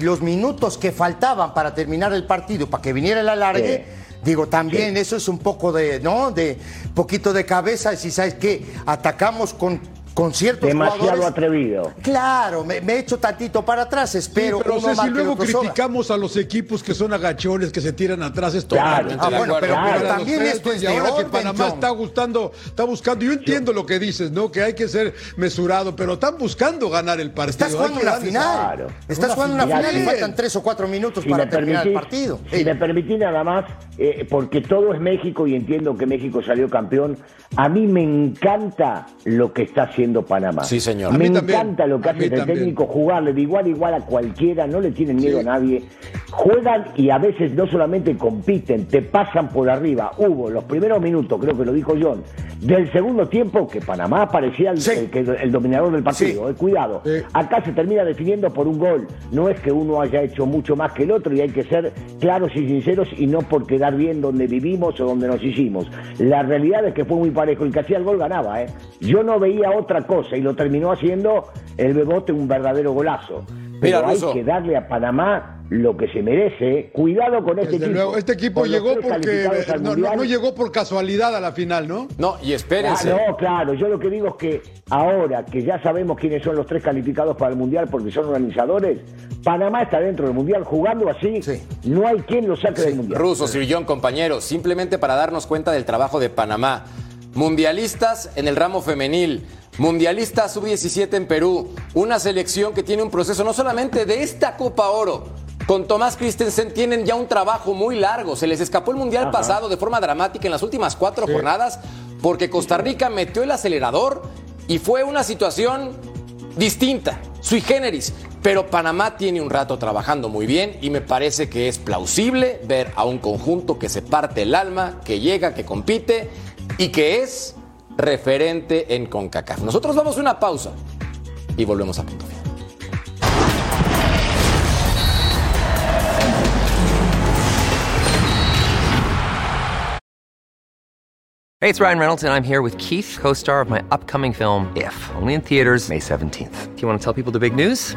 Speaker 6: los minutos que faltaban para terminar el partido, para que viniera el alargue, digo, también eso es un poco de, ¿no? De poquito de cabeza, si sabes que atacamos con, con ciertos
Speaker 3: Demasiado
Speaker 6: jugadores.
Speaker 3: atrevido.
Speaker 6: Claro, me, he hecho tantito para atrás, espero
Speaker 4: Sí, pero
Speaker 6: uno marque, el
Speaker 4: luego
Speaker 6: sobra.
Speaker 4: criticamos a los equipos que son agachones, que se tiran atrás. Esto
Speaker 3: Claro.
Speaker 6: Ah, bueno, pero,
Speaker 3: Claro.
Speaker 6: pero también esto es
Speaker 4: y
Speaker 6: de
Speaker 4: ahora que Panamá
Speaker 6: John.
Speaker 4: está gustando, está buscando. Yo entiendo lo que dices, ¿no? Que hay que ser mesurado, pero están buscando ganar el partido.
Speaker 6: Estás jugando una final.
Speaker 3: Claro.
Speaker 6: Estás
Speaker 3: Una
Speaker 6: jugando una
Speaker 3: final.
Speaker 6: final y faltan tres o cuatro minutos
Speaker 3: Si
Speaker 6: para terminar el partido.
Speaker 3: Si
Speaker 6: Sí.
Speaker 3: me permitís nada más, eh, porque todo es México y entiendo que México salió campeón, a mí me encanta lo que está haciendo Panamá.
Speaker 2: Sí, señor.
Speaker 3: Me
Speaker 4: A mí también,
Speaker 3: encanta lo que hace el
Speaker 4: también.
Speaker 3: técnico, jugarle de igual a igual a cualquiera, no le tienen miedo a nadie. Juegan y a veces no solamente compiten, te pasan por arriba. Hubo los primeros minutos, creo que lo dijo John, del segundo tiempo que Panamá parecía el,
Speaker 6: Sí.
Speaker 3: el que- el dominador del partido.
Speaker 6: Sí.
Speaker 3: eh, cuidado. Acá se termina definiendo por un gol. No es que uno haya hecho mucho más que el otro y hay que ser claros y sinceros y no por quedar bien donde vivimos o donde nos hicimos. La realidad es que fue muy parejo. El que hacía el gol ganaba. ¿eh? Yo no veía otra cosa y lo terminó haciendo el Bebote un verdadero golazo. Pero
Speaker 2: Mira,
Speaker 3: hay que darle a Panamá lo que se merece. Cuidado con este
Speaker 4: Desde
Speaker 3: equipo.
Speaker 4: luego, este equipo
Speaker 3: Con
Speaker 4: llegó porque no, no-
Speaker 3: Mundial.
Speaker 4: no llegó por casualidad a la final, ¿no?
Speaker 2: No, y espérense.
Speaker 3: Ah, no, claro, yo lo que digo es que ahora que ya sabemos quiénes son los tres calificados para el Mundial porque son organizadores, Panamá está dentro del Mundial jugando así,
Speaker 6: Sí.
Speaker 3: no hay quien lo saque del Mundial.
Speaker 2: Ruso, Sir John, compañeros, simplemente para darnos cuenta del trabajo de Panamá. Mundialistas en el ramo femenil, mundialistas sub-17 en Perú, una selección que tiene un proceso no solamente de esta Copa Oro. Con Tomás Christensen tienen ya un trabajo muy largo. Se les escapó el Mundial pasado de forma dramática en las últimas cuatro jornadas porque Costa Rica metió el acelerador y fue una situación distinta, sui generis. Pero Panamá tiene un rato trabajando muy bien y me parece que es plausible ver a un conjunto que se parte el alma, que llega, que compite y que es referente en CONCACAF. Nosotros vamos a una pausa y volvemos a punto.
Speaker 7: Hey, it's Ryan Reynolds, and I'm here with Keith, co star of my upcoming film, If, only in theaters, May 17th. Do you want to tell people the big news?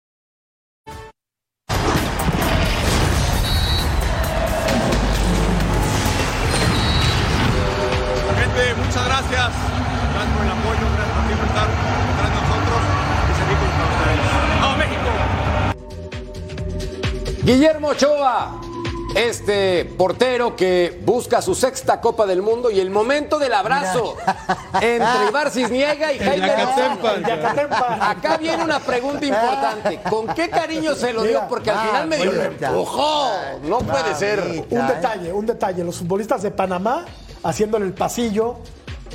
Speaker 8: Gente, muchas gracias. Gracias por el apoyo, gracias por siempre estar detrás de nosotros y seguir con ustedes. ¡Vamos, México!
Speaker 2: Guillermo Ochoa, Este portero que busca su sexta Copa del Mundo y el momento del abrazo entre Ibar Cisniega y [laughs] Jaime. Lozano. Acá viene una pregunta importante. ¿Con qué cariño se lo dio? Porque al
Speaker 6: Ah,
Speaker 2: final medio lo empujó. No puede ser.
Speaker 5: Un detalle, un detalle. Los futbolistas de Panamá haciéndole el pasillo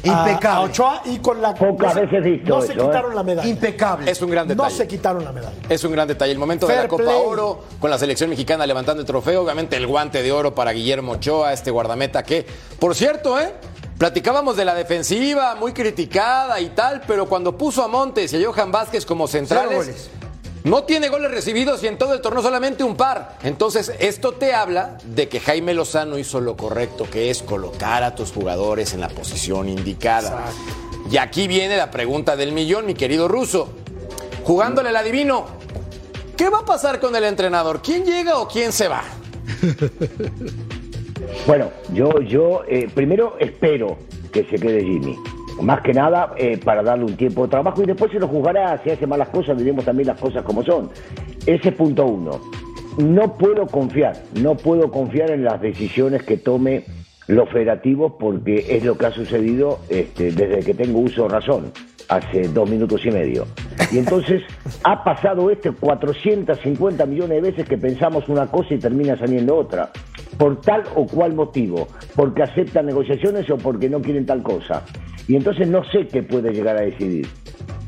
Speaker 5: a-
Speaker 6: Impecable.
Speaker 5: a Ochoa y con la.
Speaker 3: Pocas
Speaker 5: no se-
Speaker 3: veces visto
Speaker 5: No se
Speaker 3: eso,
Speaker 5: quitaron
Speaker 3: ¿eh?
Speaker 5: la medalla.
Speaker 6: Impecable.
Speaker 2: Es un gran
Speaker 5: No
Speaker 2: detalle.
Speaker 5: se quitaron la medalla.
Speaker 2: Es un gran detalle. El momento de la Copa
Speaker 5: play.
Speaker 2: Oro, con la selección mexicana levantando el trofeo. Obviamente el guante de oro para Guillermo Ochoa, este guardameta que, por cierto, ¿eh? Platicábamos de la defensiva, muy criticada y tal, pero cuando puso a Montes y a Johan Vázquez como centrales. No tiene goles recibidos y en todo el torneo solamente un par. Entonces, esto te habla de que Jaime Lozano hizo lo correcto, que es colocar a tus jugadores en la posición indicada. Y aquí viene la pregunta del millón, mi querido Ruso. Jugándole el adivino, ¿qué va a pasar con el entrenador? ¿Quién llega o quién se va? [laughs]
Speaker 3: Bueno, yo, yo eh, primero espero que se quede Jimmy. Más que nada eh, para darle un tiempo de trabajo y después se lo juzgará si hace malas cosas, diremos también las cosas como son. Ese es punto uno. No puedo confiar, no puedo confiar en las decisiones que tome los federativos porque es lo que ha sucedido este, desde que tengo uso de razón, hace dos minutos y medio. Y entonces ha pasado este 450 millones de veces que pensamos una cosa y termina saliendo otra por tal o cual motivo, porque aceptan negociaciones o porque no quieren tal cosa. Y entonces no sé qué puede llegar a decidir.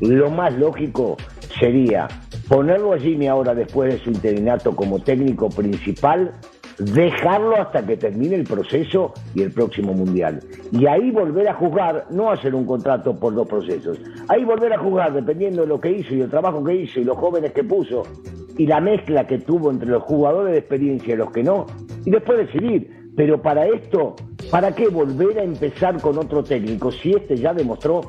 Speaker 3: Lo más lógico sería ponerlo a Jimmy ahora después de su interinato como técnico principal, dejarlo hasta que termine el proceso y el próximo mundial. Y ahí volver a jugar, no hacer un contrato por dos procesos, ahí volver a jugar dependiendo de lo que hizo y el trabajo que hizo y los jóvenes que puso y la mezcla que tuvo entre los jugadores de experiencia y los que no, y después decidir. Pero para esto, ¿para qué volver a empezar con otro técnico si este ya demostró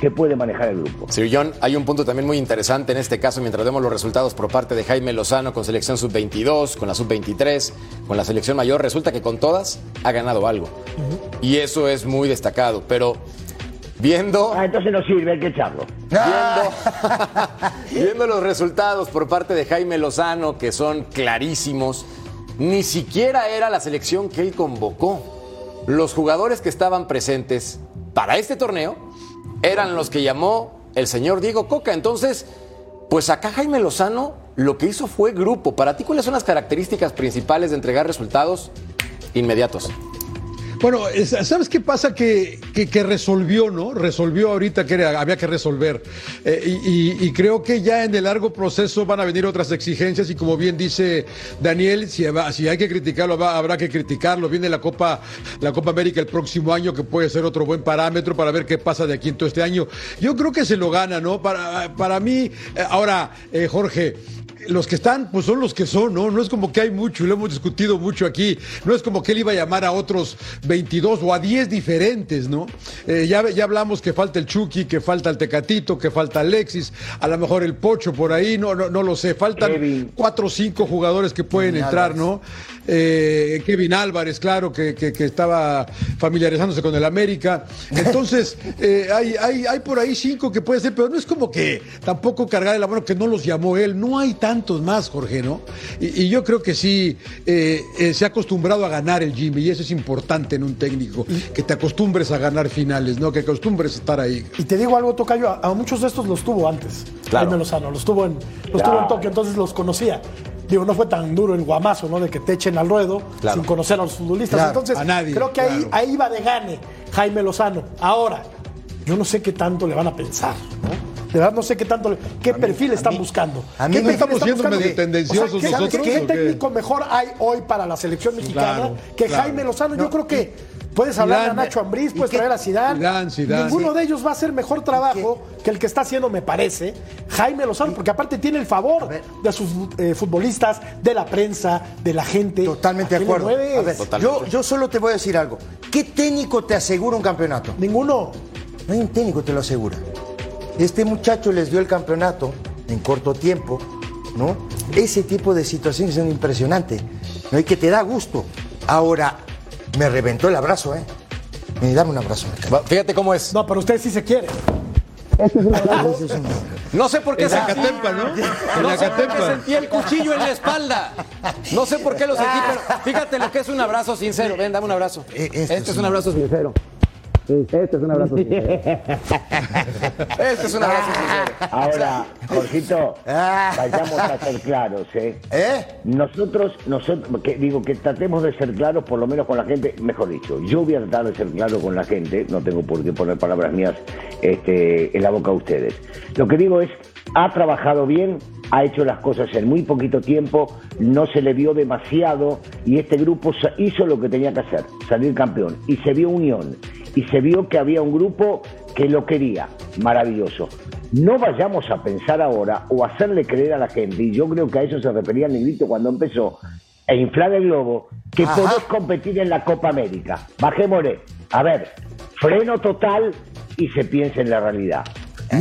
Speaker 3: que puede manejar el grupo?
Speaker 2: Sir John, hay un punto también muy interesante en este caso mientras vemos los resultados por parte de Jaime Lozano con selección sub-22, con la sub-23, con la selección mayor. Resulta que con todas ha ganado algo. Y eso es muy destacado. Pero viendo,
Speaker 3: Ah, entonces no sirve, hay que echarlo.
Speaker 2: viendo, [laughs] viendo los resultados por parte de Jaime Lozano, que son clarísimos, ni siquiera era la selección que él convocó. Los jugadores que estaban presentes para este torneo eran los que llamó el señor Diego Coca. Entonces, pues acá Jaime Lozano lo que hizo fue grupo. Para ti, ¿cuáles son las características principales de entregar resultados inmediatos?
Speaker 4: Bueno, es- ¿sabes qué pasa? Que, que- resolvió, ¿no? Resolvió ahorita que había que resolver. Eh, y, creo que ya en el largo proceso van a venir otras exigencias y como bien dice Daniel, si hay que criticarlo, va- habrá que criticarlo. Viene la Copa, la Copa América el próximo año, que puede ser otro buen parámetro para ver qué pasa de aquí en todo este año. Yo creo que se lo gana, ¿no? Para, para mí, eh, ahora, eh, Jorge, los que están, pues son los que son, ¿no? No es como que hay mucho, y lo hemos discutido mucho aquí. No es como que él iba a llamar a otros 22 o a 10 diferentes, ¿no? Eh, ya, ya hablamos que falta el Chucky, que falta el Tecatito, que falta Alexis, a lo mejor el Pocho por ahí, no, no, no lo sé. Faltan
Speaker 3: Kevin.
Speaker 4: cuatro o cinco jugadores que pueden entrar. ¿no? Eh, Kevin Álvarez, claro, que, que- que estaba familiarizándose con el América. Entonces, [laughs] eh, hay, hay, hay por ahí cinco que puede ser, pero no es como que tampoco cargar la mano que no los llamó él. No hay tantos más, Jorge, ¿no? Y, y yo creo que sí eh, eh, se ha acostumbrado a ganar el Jimmy, y eso es importante en un técnico, que te acostumbres a ganar finales, ¿no? Que acostumbres a estar ahí.
Speaker 5: Y te digo algo, Tocayo, a, a muchos de estos los tuvo antes.
Speaker 2: Claro.
Speaker 5: Lozano, los tuvo en, los tuvo en Tokio, entonces los conocía. Digo, no fue tan duro el guamazo, ¿no? De que te echen al ruedo
Speaker 2: Claro.
Speaker 5: sin conocer a los futbolistas.
Speaker 4: Claro,
Speaker 5: entonces,
Speaker 4: a nadie,
Speaker 5: creo que ahí,
Speaker 4: claro.
Speaker 5: ahí va de gane Jaime Lozano. Ahora, yo no sé qué tanto le van a pensar, ¿no? De verdad no sé qué tanto, le- qué perfil están buscando.
Speaker 6: a mí
Speaker 5: ¿Qué
Speaker 4: estamos siendo medio tendenciosos
Speaker 5: ¿qué,
Speaker 4: nosotros,
Speaker 5: ¿Qué,
Speaker 4: o qué?
Speaker 5: técnico mejor hay hoy para la selección mexicana
Speaker 4: Claro,
Speaker 5: que
Speaker 4: claro.
Speaker 5: Jaime Lozano? Yo creo que puedes hablar
Speaker 4: Zidane.
Speaker 5: a Nacho Ambriz,
Speaker 6: ¿Y
Speaker 5: puedes
Speaker 6: qué?
Speaker 5: traer a Zidane.
Speaker 4: Zidane, Zidane.
Speaker 5: Ninguno de ellos va a hacer mejor trabajo que el que está haciendo, me parece, Jaime Lozano, porque aparte tiene el favor de sus eh, futbolistas, de la prensa, de la gente.
Speaker 6: Totalmente
Speaker 5: ¿A
Speaker 6: de acuerdo.
Speaker 5: mueves?
Speaker 6: A ver,
Speaker 2: Totalmente.
Speaker 6: yo, yo solo te voy a decir algo. ¿Qué técnico te asegura un campeonato?
Speaker 5: Ninguno.
Speaker 6: No hay un técnico que te lo asegura. Este muchacho les dio el campeonato en corto tiempo, ¿no? Ese tipo de situaciones son impresionantes, ¿no? Y que te da gusto. Ahora, me reventó el abrazo, ¿eh? Me dame un abrazo. me
Speaker 2: Fíjate cómo es.
Speaker 5: No, pero usted sí se quiere.
Speaker 2: No sé por qué
Speaker 4: En
Speaker 2: sentí-
Speaker 4: Zacatempa, ¿no? En
Speaker 2: No sé por qué sentí el cuchillo en la espalda. No sé por qué lo sentí, pero fíjate lo que es un abrazo sincero. Ven, dame un abrazo.
Speaker 6: Eh, esto
Speaker 2: Este
Speaker 6: es
Speaker 2: es un abrazo sincero. Este es un abrazo sincero. [laughs] Este es un abrazo sincero.
Speaker 3: Ahora, Jorgito,
Speaker 6: Ah.
Speaker 3: vayamos a ser claros, ¿eh?
Speaker 6: ¿Eh?
Speaker 3: Nosotros, nosotros, que digo que tratemos de ser claros, por lo menos con la gente, mejor dicho, yo voy a tratar de ser claro con la gente, no tengo por qué poner palabras mías este, en la boca de ustedes. Lo que digo es, ha trabajado bien, ha hecho las cosas en muy poquito tiempo, no se le vio demasiado y este grupo hizo lo que tenía que hacer, salir campeón. Y se vio unión, y se vio que había un grupo que lo quería, maravilloso. No vayamos a pensar ahora o hacerle creer a la gente, y yo creo que a eso se refería el negrito cuando empezó, e inflar el globo, que
Speaker 6: Ajá.
Speaker 3: podés competir en la Copa América. Bajémosle. A ver, freno total y se piensa en la realidad.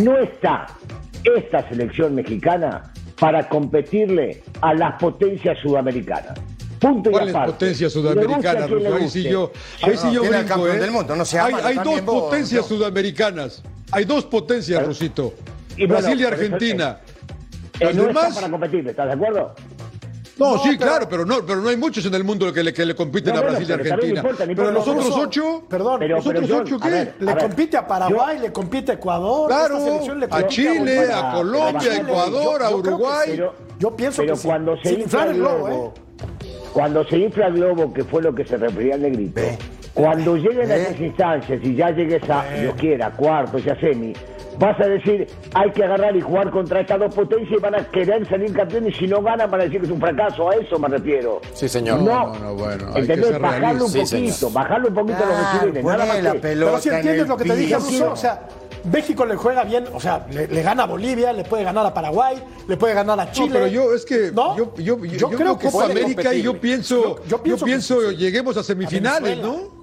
Speaker 3: No está esta selección mexicana para competirle a las potencias sudamericanas. Punto y
Speaker 4: ¿Cuáles
Speaker 3: aparte. a le
Speaker 4: Ruso? Ahí sí yo, ahí sí
Speaker 6: no,
Speaker 4: yo brinco,
Speaker 6: campeón
Speaker 4: ¿eh?
Speaker 6: del mundo, no se
Speaker 4: hay,
Speaker 6: ama,
Speaker 4: hay dos
Speaker 6: vos,
Speaker 4: potencias
Speaker 6: no.
Speaker 4: sudamericanas. Hay dos potencias, Rosito.
Speaker 3: Y bueno,
Speaker 4: Brasil y
Speaker 3: pero eso-
Speaker 4: Argentina.
Speaker 3: Eh,
Speaker 4: Las
Speaker 3: no
Speaker 4: demás...
Speaker 3: está para competir, ¿estás de acuerdo?
Speaker 4: No,
Speaker 6: No,
Speaker 4: sí,
Speaker 6: pero-
Speaker 4: claro, pero no, pero no hay muchos en el mundo que le, que le compiten
Speaker 3: No,
Speaker 4: a
Speaker 3: bueno,
Speaker 4: Brasil y
Speaker 3: pero
Speaker 4: Argentina.
Speaker 3: importa,
Speaker 4: pero los otros ocho,
Speaker 5: Perdón,
Speaker 3: Pero-
Speaker 4: ¿los otros ocho
Speaker 3: a
Speaker 4: qué?
Speaker 3: ver,
Speaker 5: le
Speaker 3: a ver,
Speaker 5: compite a Paraguay, le compite a Ecuador.
Speaker 4: Claro,
Speaker 5: esta selección le
Speaker 4: a Chile,
Speaker 5: Bolivia.
Speaker 4: a Colombia, a Ecuador,
Speaker 5: yo-
Speaker 4: a
Speaker 5: yo que
Speaker 4: Uruguay.
Speaker 5: sí.
Speaker 3: Pero-
Speaker 5: Yo pienso
Speaker 3: pero
Speaker 5: que sí.
Speaker 3: cuando se
Speaker 5: Sin
Speaker 3: infla el
Speaker 5: el globo,
Speaker 3: globo,
Speaker 5: ¿eh?
Speaker 3: Cuando se infla el globo, que fue lo que se refería al negrito,
Speaker 6: Ve.
Speaker 3: cuando lleguen a esas instancias y ya llegues a, Dios quiera, cuartos y a semi, vas a decir, hay que agarrar y jugar contra estas dos potencias y van a querer salir campeones y si no ganan van a decir que es un fracaso, a eso me refiero.
Speaker 2: Sí, señor.
Speaker 3: No,
Speaker 4: No, no, bueno, hay que
Speaker 3: ¿entendés?
Speaker 4: ser
Speaker 3: Bajarlo un.
Speaker 2: Sí,
Speaker 3: poquito, bajarlo un poquito a los decibeles, nada más
Speaker 6: la
Speaker 3: que-
Speaker 6: pelota
Speaker 5: Pero si
Speaker 6: en
Speaker 5: entiendes lo que te dije. Russo, o sea, México le juega bien, o sea, le, le gana a Bolivia, le puede ganar a Paraguay, le puede ganar a Chile.
Speaker 4: No, pero yo es que
Speaker 5: ¿No?
Speaker 4: yo, yo, yo, yo
Speaker 5: creo que
Speaker 4: Copa América y yo pienso,
Speaker 5: Yo- pienso
Speaker 4: pienso,
Speaker 5: que-
Speaker 4: lleguemos a semifinales. ¿no?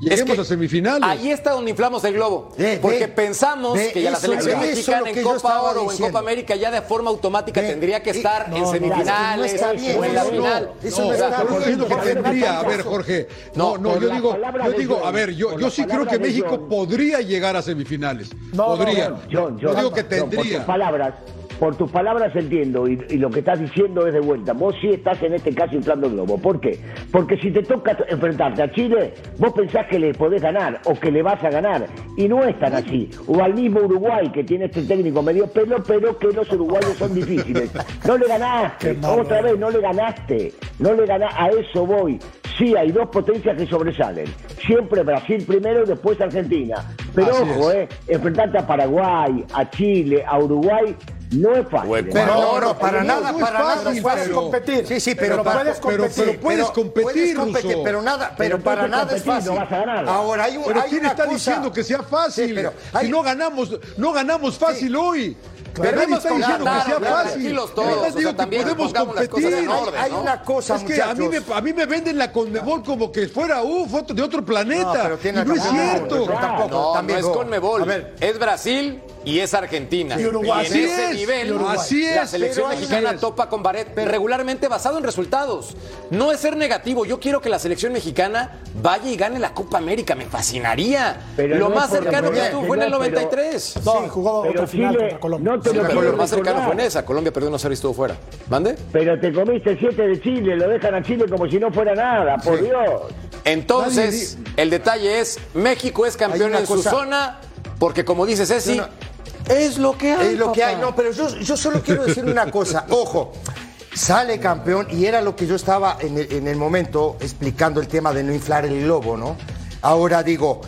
Speaker 4: Lleguemos
Speaker 2: que
Speaker 4: a semifinales.
Speaker 2: Ahí está donde inflamos el globo. Porque pensamos que ya la selección mexicana en Copa Oro o en. Copa América ya de forma automática tendría que estar
Speaker 5: no,
Speaker 2: en semifinales
Speaker 6: no está bien,
Speaker 2: o en la
Speaker 6: no,
Speaker 2: final.
Speaker 6: eso
Speaker 4: No,
Speaker 6: está
Speaker 4: diciendo que tendría, a ver, Jorge,
Speaker 2: No,
Speaker 4: no, yo digo, yo digo,
Speaker 3: John,
Speaker 4: a ver, yo, yo sí creo que México
Speaker 3: John.
Speaker 4: podría llegar a semifinales.
Speaker 5: No, no,
Speaker 4: podría.
Speaker 5: no,
Speaker 3: John,
Speaker 4: Yo digo que tendría.
Speaker 3: palabras, por tus palabras entiendo y, y lo que estás diciendo es de vuelta. Vos sí estás en este caso inflando el globo. ¿Por qué? Porque si te toca enfrentarte a Chile, vos pensás que le podés ganar o que le vas a ganar y no es tan así. O al mismo Uruguay que tiene este técnico medio pelo, pero que los uruguayos son difíciles. No le ganaste, otra vez no le ganaste, no le ganaste. A eso voy. Sí, hay dos potencias que sobresalen. Siempre Brasil primero y después Argentina. Pero
Speaker 4: Así
Speaker 3: ojo,
Speaker 4: es.
Speaker 3: eh, enfrentarte a Paraguay, a Chile, a Uruguay, no es fácil.
Speaker 6: Pero no, no, para
Speaker 4: no,
Speaker 6: nada,
Speaker 4: no es
Speaker 6: para nada.
Speaker 4: fácil,
Speaker 5: puedes
Speaker 4: pero-
Speaker 5: competir.
Speaker 6: Sí, sí,
Speaker 5: pero,
Speaker 6: pero, para-
Speaker 5: puedes competir.
Speaker 4: pero puedes competir,
Speaker 6: puedes competir,
Speaker 4: Russo.
Speaker 6: pero nada, pero,
Speaker 3: Pero
Speaker 6: para nada es fácil.
Speaker 3: no vas a ganar.
Speaker 6: Ahora hay un
Speaker 4: Pero
Speaker 6: hay
Speaker 4: ¿quién
Speaker 6: una
Speaker 4: está
Speaker 6: cosa-
Speaker 4: diciendo que sea fácil?
Speaker 6: Sí, pero
Speaker 4: si no ganamos, no ganamos fácil hoy.
Speaker 2: Pero
Speaker 4: Nadie está diciendo que sea
Speaker 2: claro,
Speaker 4: fácil.
Speaker 2: todos,
Speaker 4: Nada más
Speaker 2: o sea,
Speaker 4: digo que podemos competir.
Speaker 2: orden.
Speaker 6: hay
Speaker 2: ¿no?
Speaker 6: una cosa,
Speaker 4: Es que a mí, me, a mí me venden la Conmebol como que fuera uh, foto de otro planeta.
Speaker 6: No, pero tiene
Speaker 4: y no es cierto.
Speaker 6: tampoco.
Speaker 2: No,
Speaker 6: también
Speaker 2: no es. Conmebol.
Speaker 6: A ver.
Speaker 2: Es Brasil y es Argentina.
Speaker 5: Y Uruguay.
Speaker 2: en
Speaker 4: Así
Speaker 2: ese
Speaker 4: es,
Speaker 2: nivel,
Speaker 4: y Uruguay. Así
Speaker 2: la selección mexicana
Speaker 4: es.
Speaker 2: topa con Barret regularmente basado en resultados. No es ser negativo. Yo quiero que la selección mexicana vaya y gane la Copa América. Me fascinaría.
Speaker 3: Pero
Speaker 2: lo
Speaker 3: no
Speaker 2: más cercano que estuvo fue en el
Speaker 3: no, pero-
Speaker 2: 93.
Speaker 5: No, jugó otra final
Speaker 3: Chile
Speaker 5: contra Colombia.
Speaker 3: no te
Speaker 2: Sí,
Speaker 3: lo
Speaker 2: pero lo más cercano fue en esa. Colombia perdió una serie y estuvo fuera. ¿Mande?
Speaker 3: Pero te comiste siete de Chile, lo dejan a Chile como si no fuera nada, por Dios.
Speaker 2: Entonces, el detalle es, México es campeón en su zona, porque como dice Ceci,
Speaker 6: No, no.
Speaker 2: Es lo que hay.
Speaker 6: Es lo que hay, no, pero yo, yo solo quiero decir una cosa, [laughs] ojo, sale campeón y era lo que yo estaba en el, en el momento explicando el tema de no inflar el globo, ¿no? Ahora digo,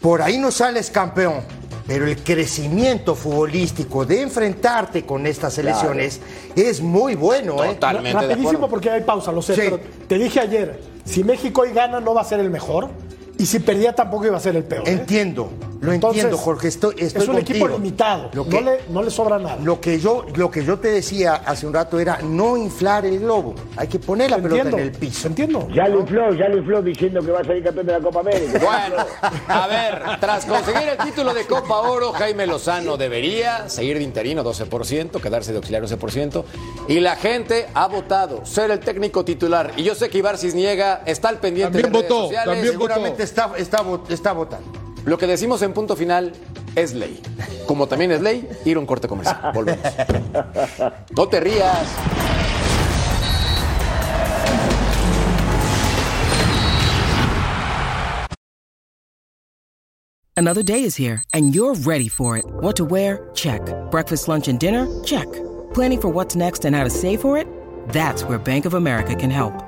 Speaker 6: por ahí no sales campeón, pero el crecimiento futbolístico de enfrentarte con estas selecciones es muy bueno, ¿eh?
Speaker 2: Totalmente de
Speaker 5: Rapidísimo porque hay pausa, lo sé,
Speaker 6: Sí.
Speaker 5: pero te dije ayer, si México hoy gana no va a ser el mejor y si perdía tampoco iba a ser el peor. ¿eh?
Speaker 6: Entiendo, lo
Speaker 5: Entonces,
Speaker 6: entiendo, Jorge, estoy, estoy
Speaker 5: es un
Speaker 6: contigo.
Speaker 5: equipo limitado,
Speaker 6: Lo que-
Speaker 5: no, le, no le sobra nada.
Speaker 6: Lo que, yo, lo que yo te decía hace un rato era no inflar el globo. Hay que poner la pelota
Speaker 5: entiendo,
Speaker 6: en el piso.
Speaker 5: entiendo.
Speaker 3: Ya lo infló, ya lo infló diciendo que va a salir campeón de la Copa América. [laughs]
Speaker 2: Bueno, a ver, tras conseguir el título de Copa Oro, Jaime Lozano debería seguir de interino 12%, quedarse de auxiliar 11%, y la gente ha votado ser el técnico titular. Y yo sé que Ibar Cisniega está al pendiente
Speaker 4: También
Speaker 2: de redes
Speaker 4: votó,
Speaker 2: sociales.
Speaker 4: también
Speaker 6: Seguramente está, está, está votando.
Speaker 2: Lo que decimos en punto final es ley. como también es ley, ir a un corte comercial. Volvemos. No te rías.
Speaker 9: Another day is here, and you're ready for it. What to wear? Check. Breakfast, lunch, and dinner? Check. Planning for what's next and how to save for it? That's where Bank of America can help.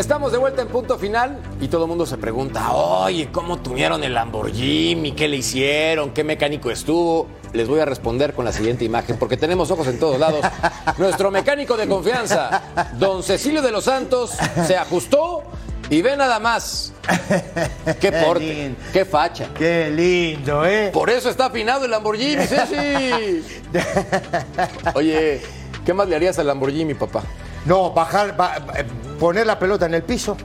Speaker 2: Estamos de vuelta en punto final y todo el mundo se pregunta, oye, ¿cómo tuvieron el Lamborghini? ¿Qué le hicieron? ¿Qué mecánico estuvo? Les voy a responder con la siguiente imagen, porque tenemos ojos en todos lados. [laughs] Nuestro mecánico de confianza, don Cecilio de los Santos, se ajustó y ve nada más. [laughs] Qué porte,
Speaker 6: lindo.
Speaker 2: qué facha.
Speaker 6: Qué lindo, ¿eh?
Speaker 2: Por eso está afinado el Lamborghini, Ceci. [laughs] Oye, ¿qué más le harías al Lamborghini, papá?
Speaker 6: No, bajar, ba- eh, poner la pelota en el piso.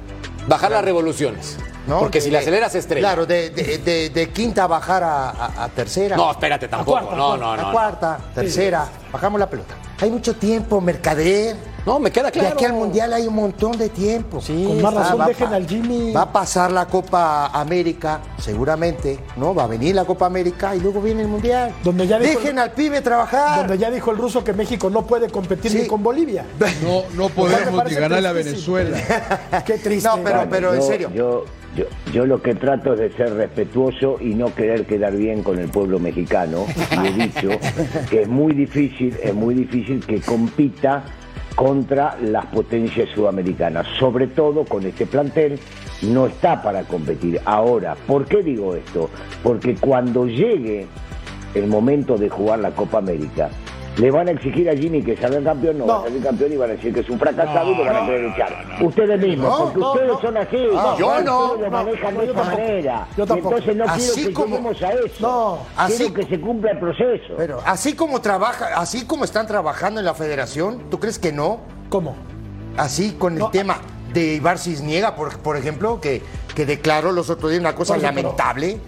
Speaker 2: Bajar las revoluciones.
Speaker 6: ¿no?
Speaker 2: Porque si la aceleras estrella.
Speaker 6: Claro, de, de- de- de quinta bajar a, a- a tercera.
Speaker 2: No, espérate, tampoco.
Speaker 5: cuarta,
Speaker 2: no,
Speaker 5: a
Speaker 2: no, no.
Speaker 6: cuarta, tercera. Bajamos la pelota. Hay mucho tiempo, mercader.
Speaker 2: No, me queda claro.
Speaker 6: De aquí al mundial hay un montón de tiempo. Sí,
Speaker 5: Con más
Speaker 6: va-
Speaker 5: razón
Speaker 6: va a
Speaker 5: dejen al Jimmy.
Speaker 6: Va a pasar la Copa América, seguramente, ¿no? Va a venir la Copa América y luego viene el mundial.
Speaker 5: Donde ya dijo-
Speaker 6: Dejen al pibe trabajar.
Speaker 5: Donde ya dijo el ruso que México no puede competir
Speaker 6: Sí.
Speaker 5: ni con Bolivia. [laughs]
Speaker 4: No, no podemos ni ganarle a. Venezuela. [laughs]
Speaker 5: Qué triste.
Speaker 6: No, pero, pero en
Speaker 3: yo,
Speaker 6: serio.
Speaker 3: Yo, yo, yo lo que trato es de ser respetuoso y no querer quedar bien con el pueblo mexicano. Y he dicho que es muy difícil, es muy difícil que compita contra las potencias sudamericanas. Sobre todo con este plantel no está para competir. Ahora, ¿por qué digo esto? Porque cuando llegue el momento de jugar la Copa América, le van a exigir a Jimmy que salga campeón, no,
Speaker 5: No.
Speaker 3: va a salir campeón y van a decir que es un fracasado y lo van a querer echar. Ustedes mismos,
Speaker 6: No,
Speaker 3: porque
Speaker 5: no,
Speaker 3: ustedes
Speaker 5: no.
Speaker 3: son así.
Speaker 6: Ah,
Speaker 2: yo no.
Speaker 3: lo manejan
Speaker 5: No,
Speaker 3: de esta
Speaker 5: tampoco.
Speaker 3: manera.
Speaker 5: Yo tampoco.
Speaker 3: entonces no
Speaker 6: Así
Speaker 3: quiero que
Speaker 6: como-
Speaker 3: lleguemos a eso.
Speaker 5: No,
Speaker 6: así-
Speaker 3: quiero que se cumpla el proceso.
Speaker 6: Pero así como trabaja, así como están trabajando en la federación, ¿tú crees que no?
Speaker 5: ¿Cómo?
Speaker 6: Así con el
Speaker 5: No,
Speaker 6: tema de Ibar Cisniega, por, por ejemplo, que, que declaró los otros días una cosa
Speaker 5: pero-
Speaker 6: lamentable.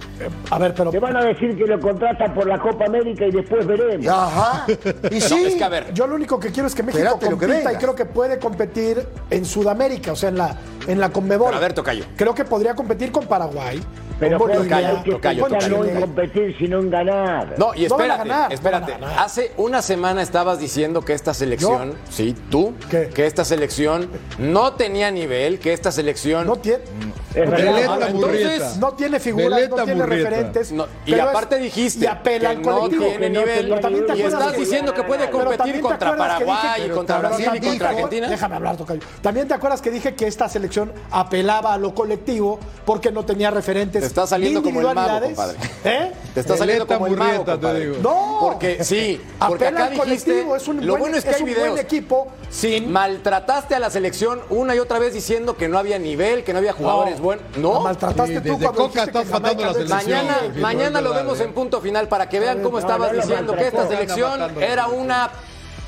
Speaker 5: A ver, pero
Speaker 3: Te van a decir que lo contratan por la Copa América y después veremos.
Speaker 6: Ajá. [laughs] Y sí.
Speaker 2: es que a ver,
Speaker 5: yo lo único que quiero es que México
Speaker 6: Espérate lo que
Speaker 5: compita y creo que puede competir en Sudamérica, o sea, en la, en la Conmebol.
Speaker 2: Pero a ver, Tocayo.
Speaker 5: Creo que podría competir con Paraguay,
Speaker 3: Pero
Speaker 5: con Bolivia,
Speaker 3: que
Speaker 2: tocayo,
Speaker 5: con
Speaker 3: pensar no en competir, sino en ganar.
Speaker 2: No, y
Speaker 5: No
Speaker 2: espérate,
Speaker 5: no
Speaker 2: espérate.
Speaker 5: ganar.
Speaker 2: Hace una semana estabas diciendo que esta selección, sí, tú,
Speaker 5: ¿Qué?
Speaker 2: que esta selección no tenía nivel, que esta selección
Speaker 5: No tiene,
Speaker 2: Entonces,
Speaker 4: Murrieta.
Speaker 5: no tiene figuras, no tiene
Speaker 4: Murrieta.
Speaker 5: referentes.
Speaker 2: No, y
Speaker 5: es-
Speaker 2: aparte dijiste
Speaker 5: y apela
Speaker 2: que
Speaker 5: al
Speaker 2: no
Speaker 5: colectivo.
Speaker 2: tiene
Speaker 3: no
Speaker 2: nivel
Speaker 5: Pero también te
Speaker 2: y
Speaker 5: acuerdas
Speaker 2: estás
Speaker 5: que-
Speaker 2: diciendo que puede competir contra Paraguay y contra Brasil y contra Argentina.
Speaker 5: Déjame hablar, Tocayo. También te acuerdas que dije que esta selección apelaba a lo colectivo porque no tenía referentes.
Speaker 2: Te está saliendo como el mago, compadre.
Speaker 5: ¿Eh?
Speaker 2: Te está saliendo como el mago, compadre.
Speaker 4: digo.
Speaker 5: No.
Speaker 2: Porque sí, porque
Speaker 5: Apela
Speaker 2: acá
Speaker 5: al
Speaker 2: dijiste,
Speaker 5: colectivo, es un
Speaker 2: lo
Speaker 5: buen-
Speaker 2: bueno es que
Speaker 5: es
Speaker 2: hay
Speaker 5: un buen
Speaker 2: videos.
Speaker 5: equipo sin-
Speaker 2: Maltrataste a la selección una y otra vez diciendo que no había nivel, que no había jugadores buenos. No.
Speaker 5: maltrataste tú
Speaker 4: desde
Speaker 5: cuando
Speaker 4: Coca estás matando la selección.
Speaker 2: Mañana, mañana lo vemos en punto final para que vean cómo estabas diciendo que esta selección era una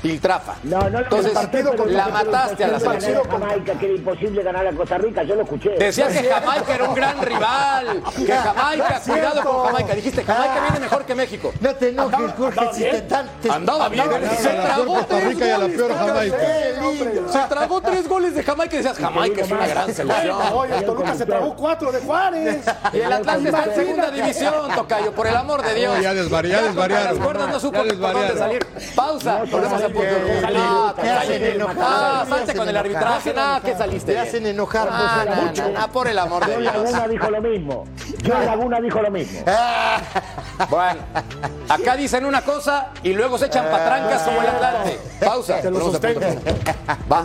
Speaker 2: piltrafa.
Speaker 3: No, no
Speaker 2: Entonces, la mataste a la selección.
Speaker 3: Jamaica, que era imposible ganar a Costa Rica, yo lo escuché.
Speaker 2: Decías que Jamaica era un gran rival, [laughs] que Jamaica, cuidado con Jamaica. Dijiste, Jamaica viene mejor que México.
Speaker 6: No te enojes,
Speaker 5: Andaba-
Speaker 6: Jorge,
Speaker 5: andaba
Speaker 6: si te
Speaker 5: bien.
Speaker 2: Andaba se tragó
Speaker 4: Costa
Speaker 2: tres
Speaker 4: Rica y a la
Speaker 2: goles.
Speaker 4: peor Jamaica.
Speaker 5: Sí, hombre.
Speaker 2: Se tragó tres goles de Jamaica y decías, Jamaica es una gran selección.
Speaker 5: Oye, Toluca se tragó cuatro de Juárez.
Speaker 2: Y el Atlante está en segunda división, Tocayo, por el amor de Dios.
Speaker 4: No, ya desvari- ya desvariaron.
Speaker 2: Las cuerdas no supo
Speaker 4: desvariaron.
Speaker 2: salir. Pausa, volvemos a punto. No,
Speaker 6: Te hacen enojar,
Speaker 2: Ah,
Speaker 6: te
Speaker 2: salte con el arbitraje. Nada, que saliste
Speaker 6: Te hacen enojar,
Speaker 2: Ah,
Speaker 6: pues, mucho.
Speaker 2: no, por el amor de Dios.
Speaker 3: Laguna dijo lo mismo. John Laguna dijo lo mismo.
Speaker 2: Bueno, acá dicen una cosa y luego se echan patrancas como el Atlante. Pausa.
Speaker 5: Te lo sostengo.
Speaker 2: Va.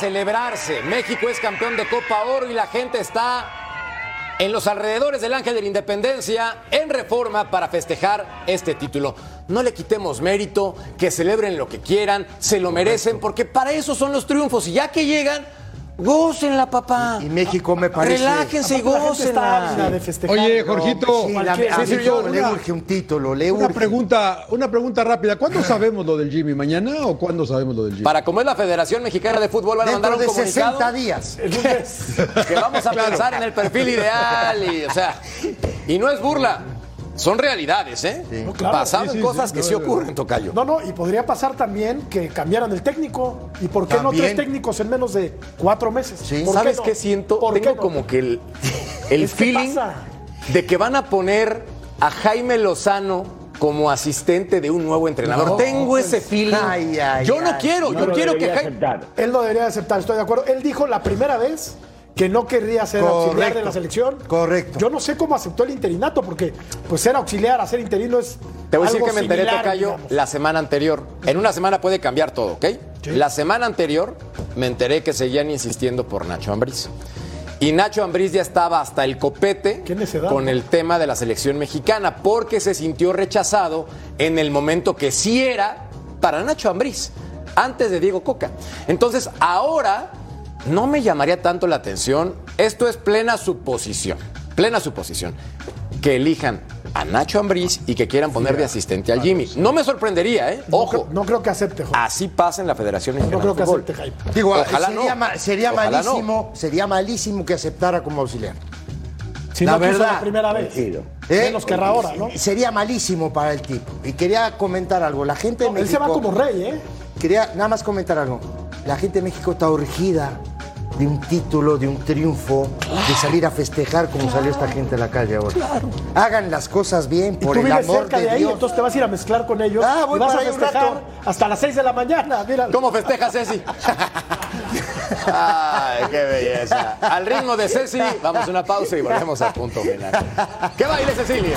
Speaker 2: Celebrarse. México es campeón de Copa Oro y la gente está en los alrededores del Ángel de la Independencia en reforma para festejar este título. No le quitemos mérito, que celebren lo que quieran, se lo merecen, porque para eso son los triunfos. Y ya que llegan, gócenla, papá.
Speaker 6: Y México me parece.
Speaker 2: Relájense y gócenla.
Speaker 4: Oye, Jorgito,
Speaker 6: Sí, la-
Speaker 4: Sí,
Speaker 6: México
Speaker 4: yo-
Speaker 6: le
Speaker 4: una-
Speaker 6: urge un título, le
Speaker 4: una
Speaker 6: urge.
Speaker 4: pregunta, una pregunta rápida. ¿Cuándo sabemos lo del Jimmy? ¿Mañana o cuándo sabemos lo del Jimmy?
Speaker 2: Para como es la Federación Mexicana de Fútbol, van a mandar
Speaker 6: Dentro
Speaker 2: un
Speaker 6: de
Speaker 2: comunicado
Speaker 6: 60 días.
Speaker 5: Mes. [laughs]
Speaker 2: que vamos a pensar en el perfil ideal y, o sea, y no es burla, son realidades, ¿eh?
Speaker 5: No, claro.
Speaker 2: Pasaron
Speaker 4: Sí, sí,
Speaker 2: cosas
Speaker 4: sí,
Speaker 2: que
Speaker 4: no,
Speaker 2: sí
Speaker 4: no.
Speaker 2: ocurren, Tocayo.
Speaker 5: No, no, y podría pasar también que cambiaran el técnico. ¿Y por qué no tres técnicos en menos de cuatro meses?
Speaker 6: Sí.
Speaker 5: ¿Por
Speaker 2: ¿Sabes
Speaker 5: no?
Speaker 2: qué siento?
Speaker 5: ¿Por
Speaker 2: Tengo
Speaker 5: qué no?
Speaker 2: como que el, [laughs] el
Speaker 5: Es
Speaker 2: feeling de que van a poner a Jaime Lozano como asistente de un nuevo entrenador. Tengo ese feeling.
Speaker 6: Ay, ay,
Speaker 2: yo no
Speaker 6: ay.
Speaker 2: quiero,
Speaker 3: No
Speaker 2: yo quiero que Jaime...
Speaker 5: Él lo debería aceptar, estoy de acuerdo. Él dijo la primera vez que no querría ser auxiliar de la selección.
Speaker 6: Correcto.
Speaker 5: Yo no sé cómo aceptó el interinato, porque pues ser auxiliar a ser interino es.
Speaker 2: Te voy a decir que me enteré, Tocayo, la semana anterior. En una semana puede cambiar todo, ¿ok? La semana anterior me enteré que seguían insistiendo por Nacho Ambriz. Y Nacho Ambriz ya estaba hasta el copete con el tema de la selección mexicana, porque se sintió rechazado en el momento que sí era para Nacho Ambriz, antes de Diego Coca. Entonces, ahora no me llamaría tanto la atención. Esto es plena suposición, plena suposición, que elijan a Nacho Ambriz y que quieran poner de asistente al Jimmy. No me sorprendería, ¿eh?
Speaker 5: No
Speaker 2: Ojo.
Speaker 5: creo- No, creo que acepte, Jorge.
Speaker 2: Así pasa en la Federación
Speaker 5: No
Speaker 2: Mexicana
Speaker 5: creo
Speaker 2: de
Speaker 5: que acepte Jaime.
Speaker 6: Digo,
Speaker 2: Ojalá
Speaker 6: sería,
Speaker 2: no.
Speaker 6: ma- sería
Speaker 2: Ojalá no.
Speaker 6: malísimo, sería malísimo que aceptara como auxiliar.
Speaker 5: Si
Speaker 6: la
Speaker 5: no quiso
Speaker 6: verdad.
Speaker 5: la primera vez.
Speaker 6: ¿Eh?
Speaker 5: Menos querrá ahora, ¿no?
Speaker 6: Sería malísimo para el tipo. Y quería comentar algo. La gente de
Speaker 5: No, él se va
Speaker 6: México-
Speaker 5: como rey, ¿eh?
Speaker 6: Quería nada más comentar algo. La gente de México está urgida de un título, de un triunfo, de salir a festejar como salió esta gente a la calle ahora. Hagan las cosas bien,
Speaker 5: Y
Speaker 6: por
Speaker 5: tú
Speaker 6: el
Speaker 5: vives
Speaker 6: amor
Speaker 5: cerca
Speaker 6: de,
Speaker 5: de, ahí,
Speaker 6: Dios.
Speaker 5: entonces te vas a ir a mezclar con ellos.
Speaker 6: Ah, voy
Speaker 5: y vas
Speaker 6: para
Speaker 5: a festejar
Speaker 6: rato.
Speaker 5: hasta las 6 de la mañana. Mira.
Speaker 2: ¿Cómo [laughs] festeja Ceci? Ay, qué belleza. Al ritmo de Ceci, vamos a una pausa y volvemos al punto final. ¿Qué baile, Cecilia?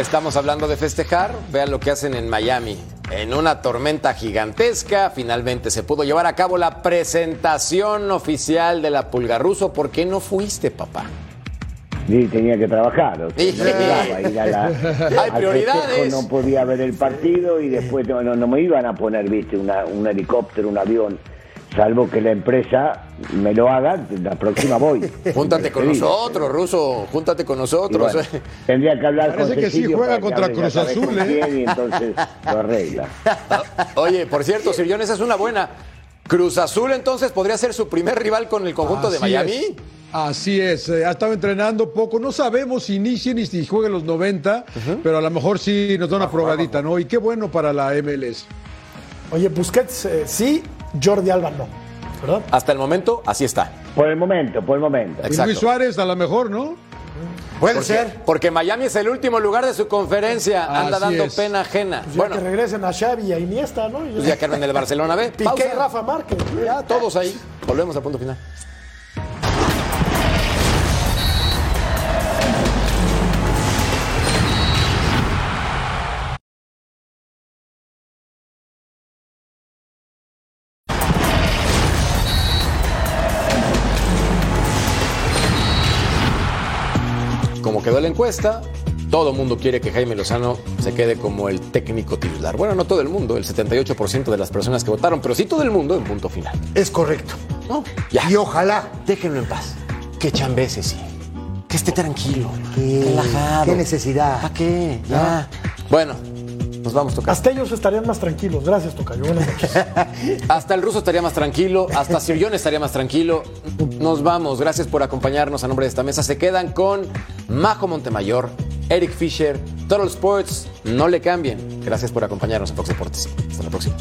Speaker 2: Estamos hablando de festejar. Vean lo que hacen en Miami. En una tormenta gigantesca, finalmente se pudo llevar a cabo la presentación oficial de la Pulga Ruso. ¿Por qué no fuiste, papá?
Speaker 3: Sí, tenía que trabajar. o sea,
Speaker 2: Sí.
Speaker 3: no llegaba, ir a la- [laughs]
Speaker 2: Hay prioridades.
Speaker 3: no podía ver el partido y después no, no, no me iban a poner, viste, una- un helicóptero, un avión, salvo que la empresa me lo haga, la próxima voy. [laughs]
Speaker 2: Júntate con nosotros, Ruso. Júntate con nosotros.
Speaker 3: bueno, tendría que hablar
Speaker 4: Parece
Speaker 3: con
Speaker 4: que sí juega
Speaker 3: que
Speaker 4: contra Cruz Azul, ¿eh?
Speaker 3: Y entonces lo arregla. [laughs]
Speaker 2: Oye, por cierto, Sirión, esa es una buena. Cruz Azul entonces podría ser su primer rival con el conjunto de
Speaker 4: Así
Speaker 2: Miami.
Speaker 4: es. Así es, eh, ha estado entrenando poco, no sabemos si inicie ni si juegue los 90, pero a lo mejor sí nos da una probadita, ¿no? Y qué bueno para la MLS.
Speaker 5: Oye, Busquets eh, sí, Jordi Alba no. ¿Verdad?
Speaker 2: Hasta el momento, así está.
Speaker 3: Por el momento, por el momento.
Speaker 4: Y
Speaker 2: Exacto.
Speaker 4: Luis Suárez a lo mejor, ¿no?
Speaker 6: Puede
Speaker 2: Porque,
Speaker 6: ser.
Speaker 2: porque Miami es el último lugar de su conferencia. Anda
Speaker 4: Así
Speaker 2: dando
Speaker 4: es.
Speaker 2: pena ajena.
Speaker 5: Pues ya
Speaker 2: bueno,
Speaker 5: que regresen a Xavi y a Iniesta, ¿no?
Speaker 2: Pues ya quedaron en el Barcelona B.
Speaker 5: Piqué
Speaker 2: Pausa.
Speaker 5: y Rafa Márquez.
Speaker 2: Ya, todos ahí. Volvemos al punto final. Encuesta, todo el mundo quiere que Jaime Lozano se quede como el técnico titular. Bueno, no todo el mundo, el 78% de las personas que votaron, pero sí todo el mundo en punto final.
Speaker 6: Es correcto.
Speaker 2: No, ya.
Speaker 6: Y ojalá.
Speaker 2: Déjenlo en paz. Que chambece, sí. Que esté tranquilo.
Speaker 6: ¿Qué,
Speaker 2: relajado.
Speaker 6: qué necesidad?
Speaker 2: ¿Para qué? Ya. Bueno, Nos vamos, Tocayo.
Speaker 5: Hasta ellos estarían más tranquilos. Gracias, Tocayo. Buenas noches. [laughs]
Speaker 2: Hasta el ruso estaría más tranquilo, hasta Sir John estaría más tranquilo. Nos vamos, gracias por acompañarnos a nombre de esta mesa. Se quedan con Majo Montemayor, Eric Fisher, Total Sports. No le cambien. Gracias por acompañarnos en Fox Deportes. Hasta la próxima.